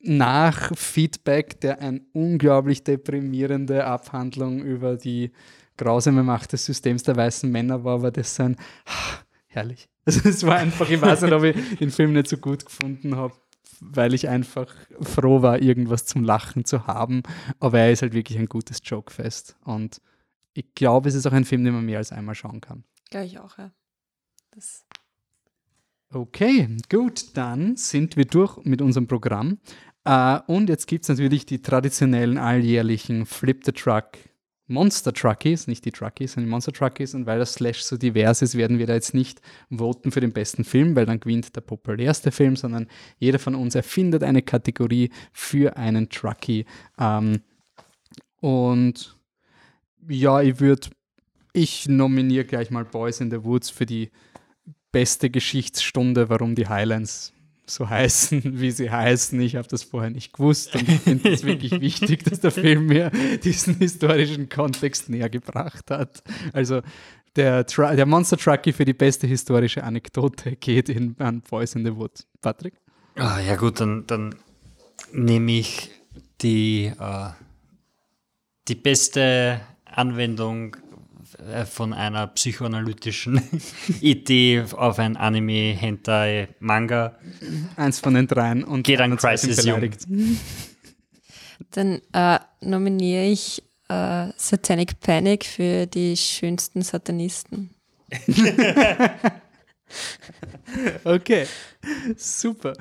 nach Feedback, der eine unglaublich deprimierende Abhandlung über die grausame Macht des Systems der weißen Männer war, war das ein herrlich. *laughs* Also es war einfach, ich weiß nicht, ob ich den Film nicht so gut gefunden habe weil ich einfach froh war, irgendwas zum Lachen zu haben. Aber er ist halt wirklich ein gutes Jokefest. Und ich glaube, es ist auch ein Film, den man mehr als einmal schauen kann. Glaube ich auch, ja. Das okay, gut, dann sind wir durch mit unserem Programm. Uh, und jetzt gibt es natürlich die traditionellen alljährlichen Flip the Truck Monster Truckies, nicht die Truckies, sondern die Monster Truckies. Und weil das Slash so divers ist, werden wir da jetzt nicht voten für den besten Film, weil dann gewinnt der populärste Film, sondern jeder von uns erfindet eine Kategorie für einen Truckie. Ähm, und ja, ich würde, ich nominiere gleich mal Boys in the Woods für die beste Geschichtsstunde, warum die Highlands so heißen, *laughs* wie sie heißen. Ich habe das vorher nicht gewusst und ich finde es wirklich *laughs* wichtig, dass der Film mir diesen historischen Kontext näher gebracht hat. Also der, der Monster Trucky für die beste historische Anekdote geht in, an Boys in the Wood. Patrick? Ah, ja gut, dann, dann nehme ich die, uh, die beste Anwendung äh, von einer psychoanalytischen *laughs* Idee auf ein Anime, Hentai, Manga. Eins von den dreien und geht an Crisis beleidigt. Dann äh, nominiere ich äh, Satanic Panic für die schönsten Satanisten. *laughs* okay, super.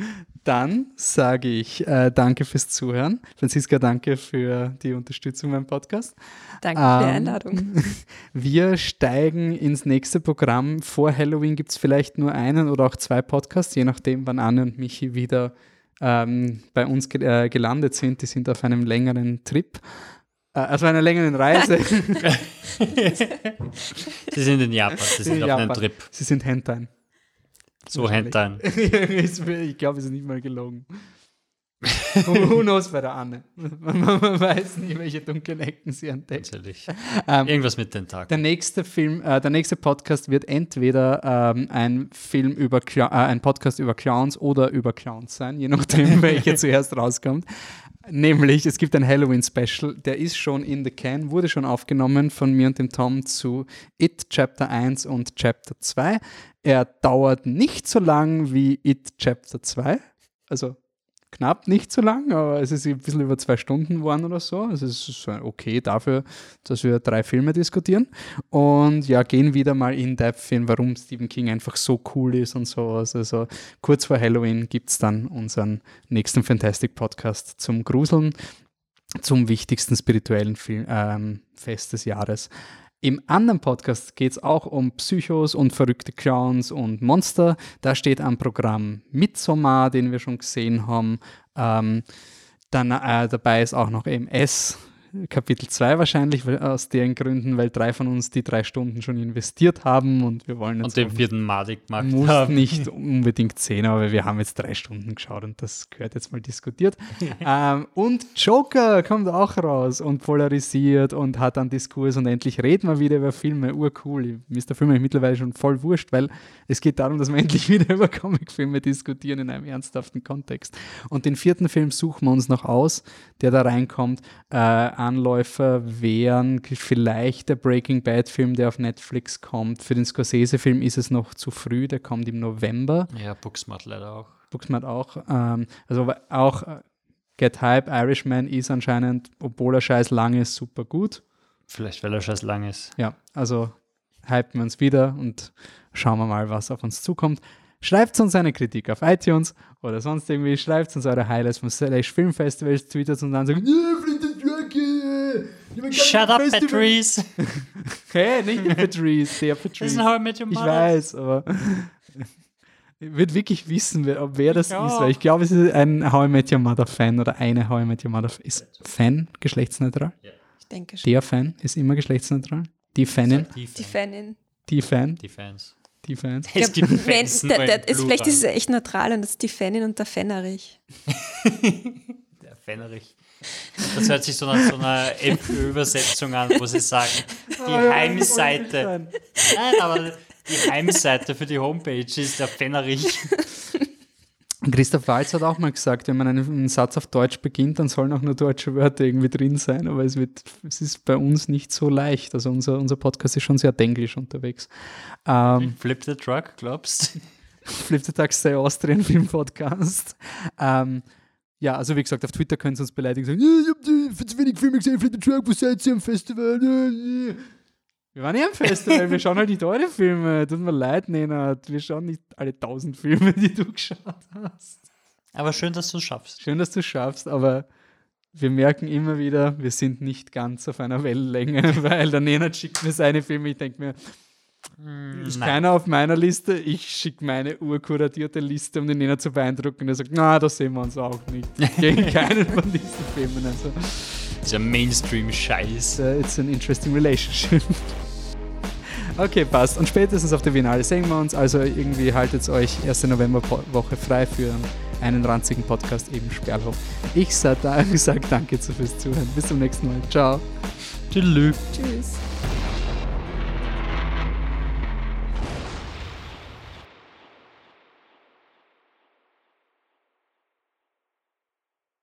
Dann sage ich äh, danke fürs Zuhören. Franziska, danke für die Unterstützung beim Podcast. Danke ähm, für die ähm, Einladung. *laughs* Wir steigen ins nächste Programm. Vor Halloween gibt es vielleicht nur einen oder auch zwei Podcasts, je nachdem, wann Anne und Michi wieder ähm, bei uns ge äh, gelandet sind. Die sind auf einem längeren Trip. Äh, also einer längeren Reise. *laughs* Sie sind in Japan, Sie sind auf Japan. einem Trip. Sie sind Hentai. So Hintern. *laughs* ich glaube, es ist nicht mal gelogen. *laughs* Who knows bei der Anne? *laughs* Man, weiß nie, welche dunklen Ecken sie entdeckt. Natürlich. Ähm, Irgendwas mit den Tagen. Der nächste Film, äh, der nächste Podcast wird entweder ähm, ein Film über äh, ein Podcast über Clowns oder über Clowns sein, je nachdem, welcher zuerst rauskommt. Nämlich, es gibt ein Halloween-Special, der ist schon in the can, wurde schon aufgenommen von mir und dem Tom zu It Chapter 1 und Chapter 2. Er dauert nicht so lang wie It Chapter 2. Also knapp nicht so lang, aber es ist ein bisschen über zwei Stunden geworden oder so. Es ist okay dafür, dass wir drei Filme diskutieren. Und ja, gehen wieder mal in depth in, warum Stephen King einfach so cool ist und sowas. Also kurz vor Halloween gibt es dann unseren nächsten Fantastic Podcast zum Gruseln, zum wichtigsten spirituellen Film, ähm, Fest des Jahres. Im anderen Podcast geht es auch um Psychos und verrückte Clowns und Monster. Da steht am Programm Midsommar, den wir schon gesehen haben. Ähm, dann äh, dabei ist auch noch eben S, Kapitel 2 wahrscheinlich, aus deren Gründen, weil drei von uns die drei Stunden schon investiert haben und wir wollen jetzt. Und den vierten Madig gemacht muss haben. nicht unbedingt zehn, aber wir haben jetzt drei Stunden geschaut und das gehört jetzt mal diskutiert. *laughs* ähm, und Joker kommt auch raus und polarisiert und hat einen Diskurs und endlich reden wir wieder über Filme. Urcool. Mir ist der Film mittlerweile schon voll wurscht, weil es geht darum, dass wir *laughs* endlich wieder über Comicfilme diskutieren in einem ernsthaften Kontext. Und den vierten Film suchen wir uns noch aus, der da reinkommt. Äh, Anläufer wären vielleicht der Breaking Bad-Film, der auf Netflix kommt. Für den Scorsese-Film ist es noch zu früh, der kommt im November. Ja, Booksmart leider auch. Booksmart auch. Ähm, also auch äh, Get Hype, Irishman ist anscheinend, obwohl er scheiß lang ist, super gut. Vielleicht, weil er scheiß lang ist. Ja, also hypen wir uns wieder und schauen wir mal, was auf uns zukommt. Schreibt uns eine Kritik auf iTunes oder sonst irgendwie. Schreibt uns eure Highlights vom Slash Filmfestivals, twittert und dann sagt, Shut up, Patrice! hey, *laughs* nicht der Patrice, der Patrice. Ist How I Met Your Mother. Ich weiß, aber *laughs* ich würde wirklich wissen, wer, wer das ja. ist, weil ich glaube, es ist ein How I Met Your Mother Fan oder eine How I Met Your Mother Fan. Ist Fan geschlechtsneutral? Ja. Ich denke schon. Der Fan ist immer geschlechtsneutral? Die Fanin? Die, Fanin. Die Fan? Die Fans. Die Fans. Es gibt Fans der, der, ist, vielleicht ist es echt neutral und das ist die Fanin und der Fennerich. *laughs* der Fennerich. Das hört sich so nach so einer FÖ-Übersetzung an, wo sie sagen, die Heimseite. Nein, aber die Heimseite für die Homepage ist der Fennerich. Christoph Walz hat auch mal gesagt, wenn man einen, Satz auf Deutsch beginnt, dann sollen auch nur deutsche Wörter irgendwie drin sein, aber es, wird, es ist bei uns nicht so leicht. Also unser, unser Podcast ist schon sehr denglisch unterwegs. Ähm, Flip the Truck, glaubst du? Flip the Truck sei Austrian Film Podcast. Ähm, ja, also wie gesagt, auf Twitter können Sie uns beleidigen sagen, ich habe zu wenig Filme gesehen, Flip the Truck, wo seid ihr am Festival? Wir waren ja am Festival, wir schauen halt nicht eure Filme. Tut mir leid, Nena. Wir schauen nicht alle tausend Filme, die du geschaut hast. Aber schön, dass du es schaffst. Schön, dass du es schaffst, aber wir merken immer wieder, wir sind nicht ganz auf einer Wellenlänge, *laughs* weil der Nena schickt mir seine Filme. Ich denke mir, ist Nein. keiner auf meiner Liste. Ich schicke meine urkuratierte Liste, um den Nena zu beeindrucken. Und er sagt, na, da sehen wir uns auch nicht. *laughs* Gegen keinen von diesen Filmen. Also, Dieser Mainstream-Scheiß. It's an interesting relationship. *laughs* Okay, passt. Und spätestens auf der Biennale sehen wir uns. Also irgendwie haltet euch erste Novemberwoche frei für einen ranzigen Podcast, eben Sperlhof. Ich sage *laughs* sag danke fürs Zuhören. Bis zum nächsten Mal. Ciao. Tschüss. Tschüss.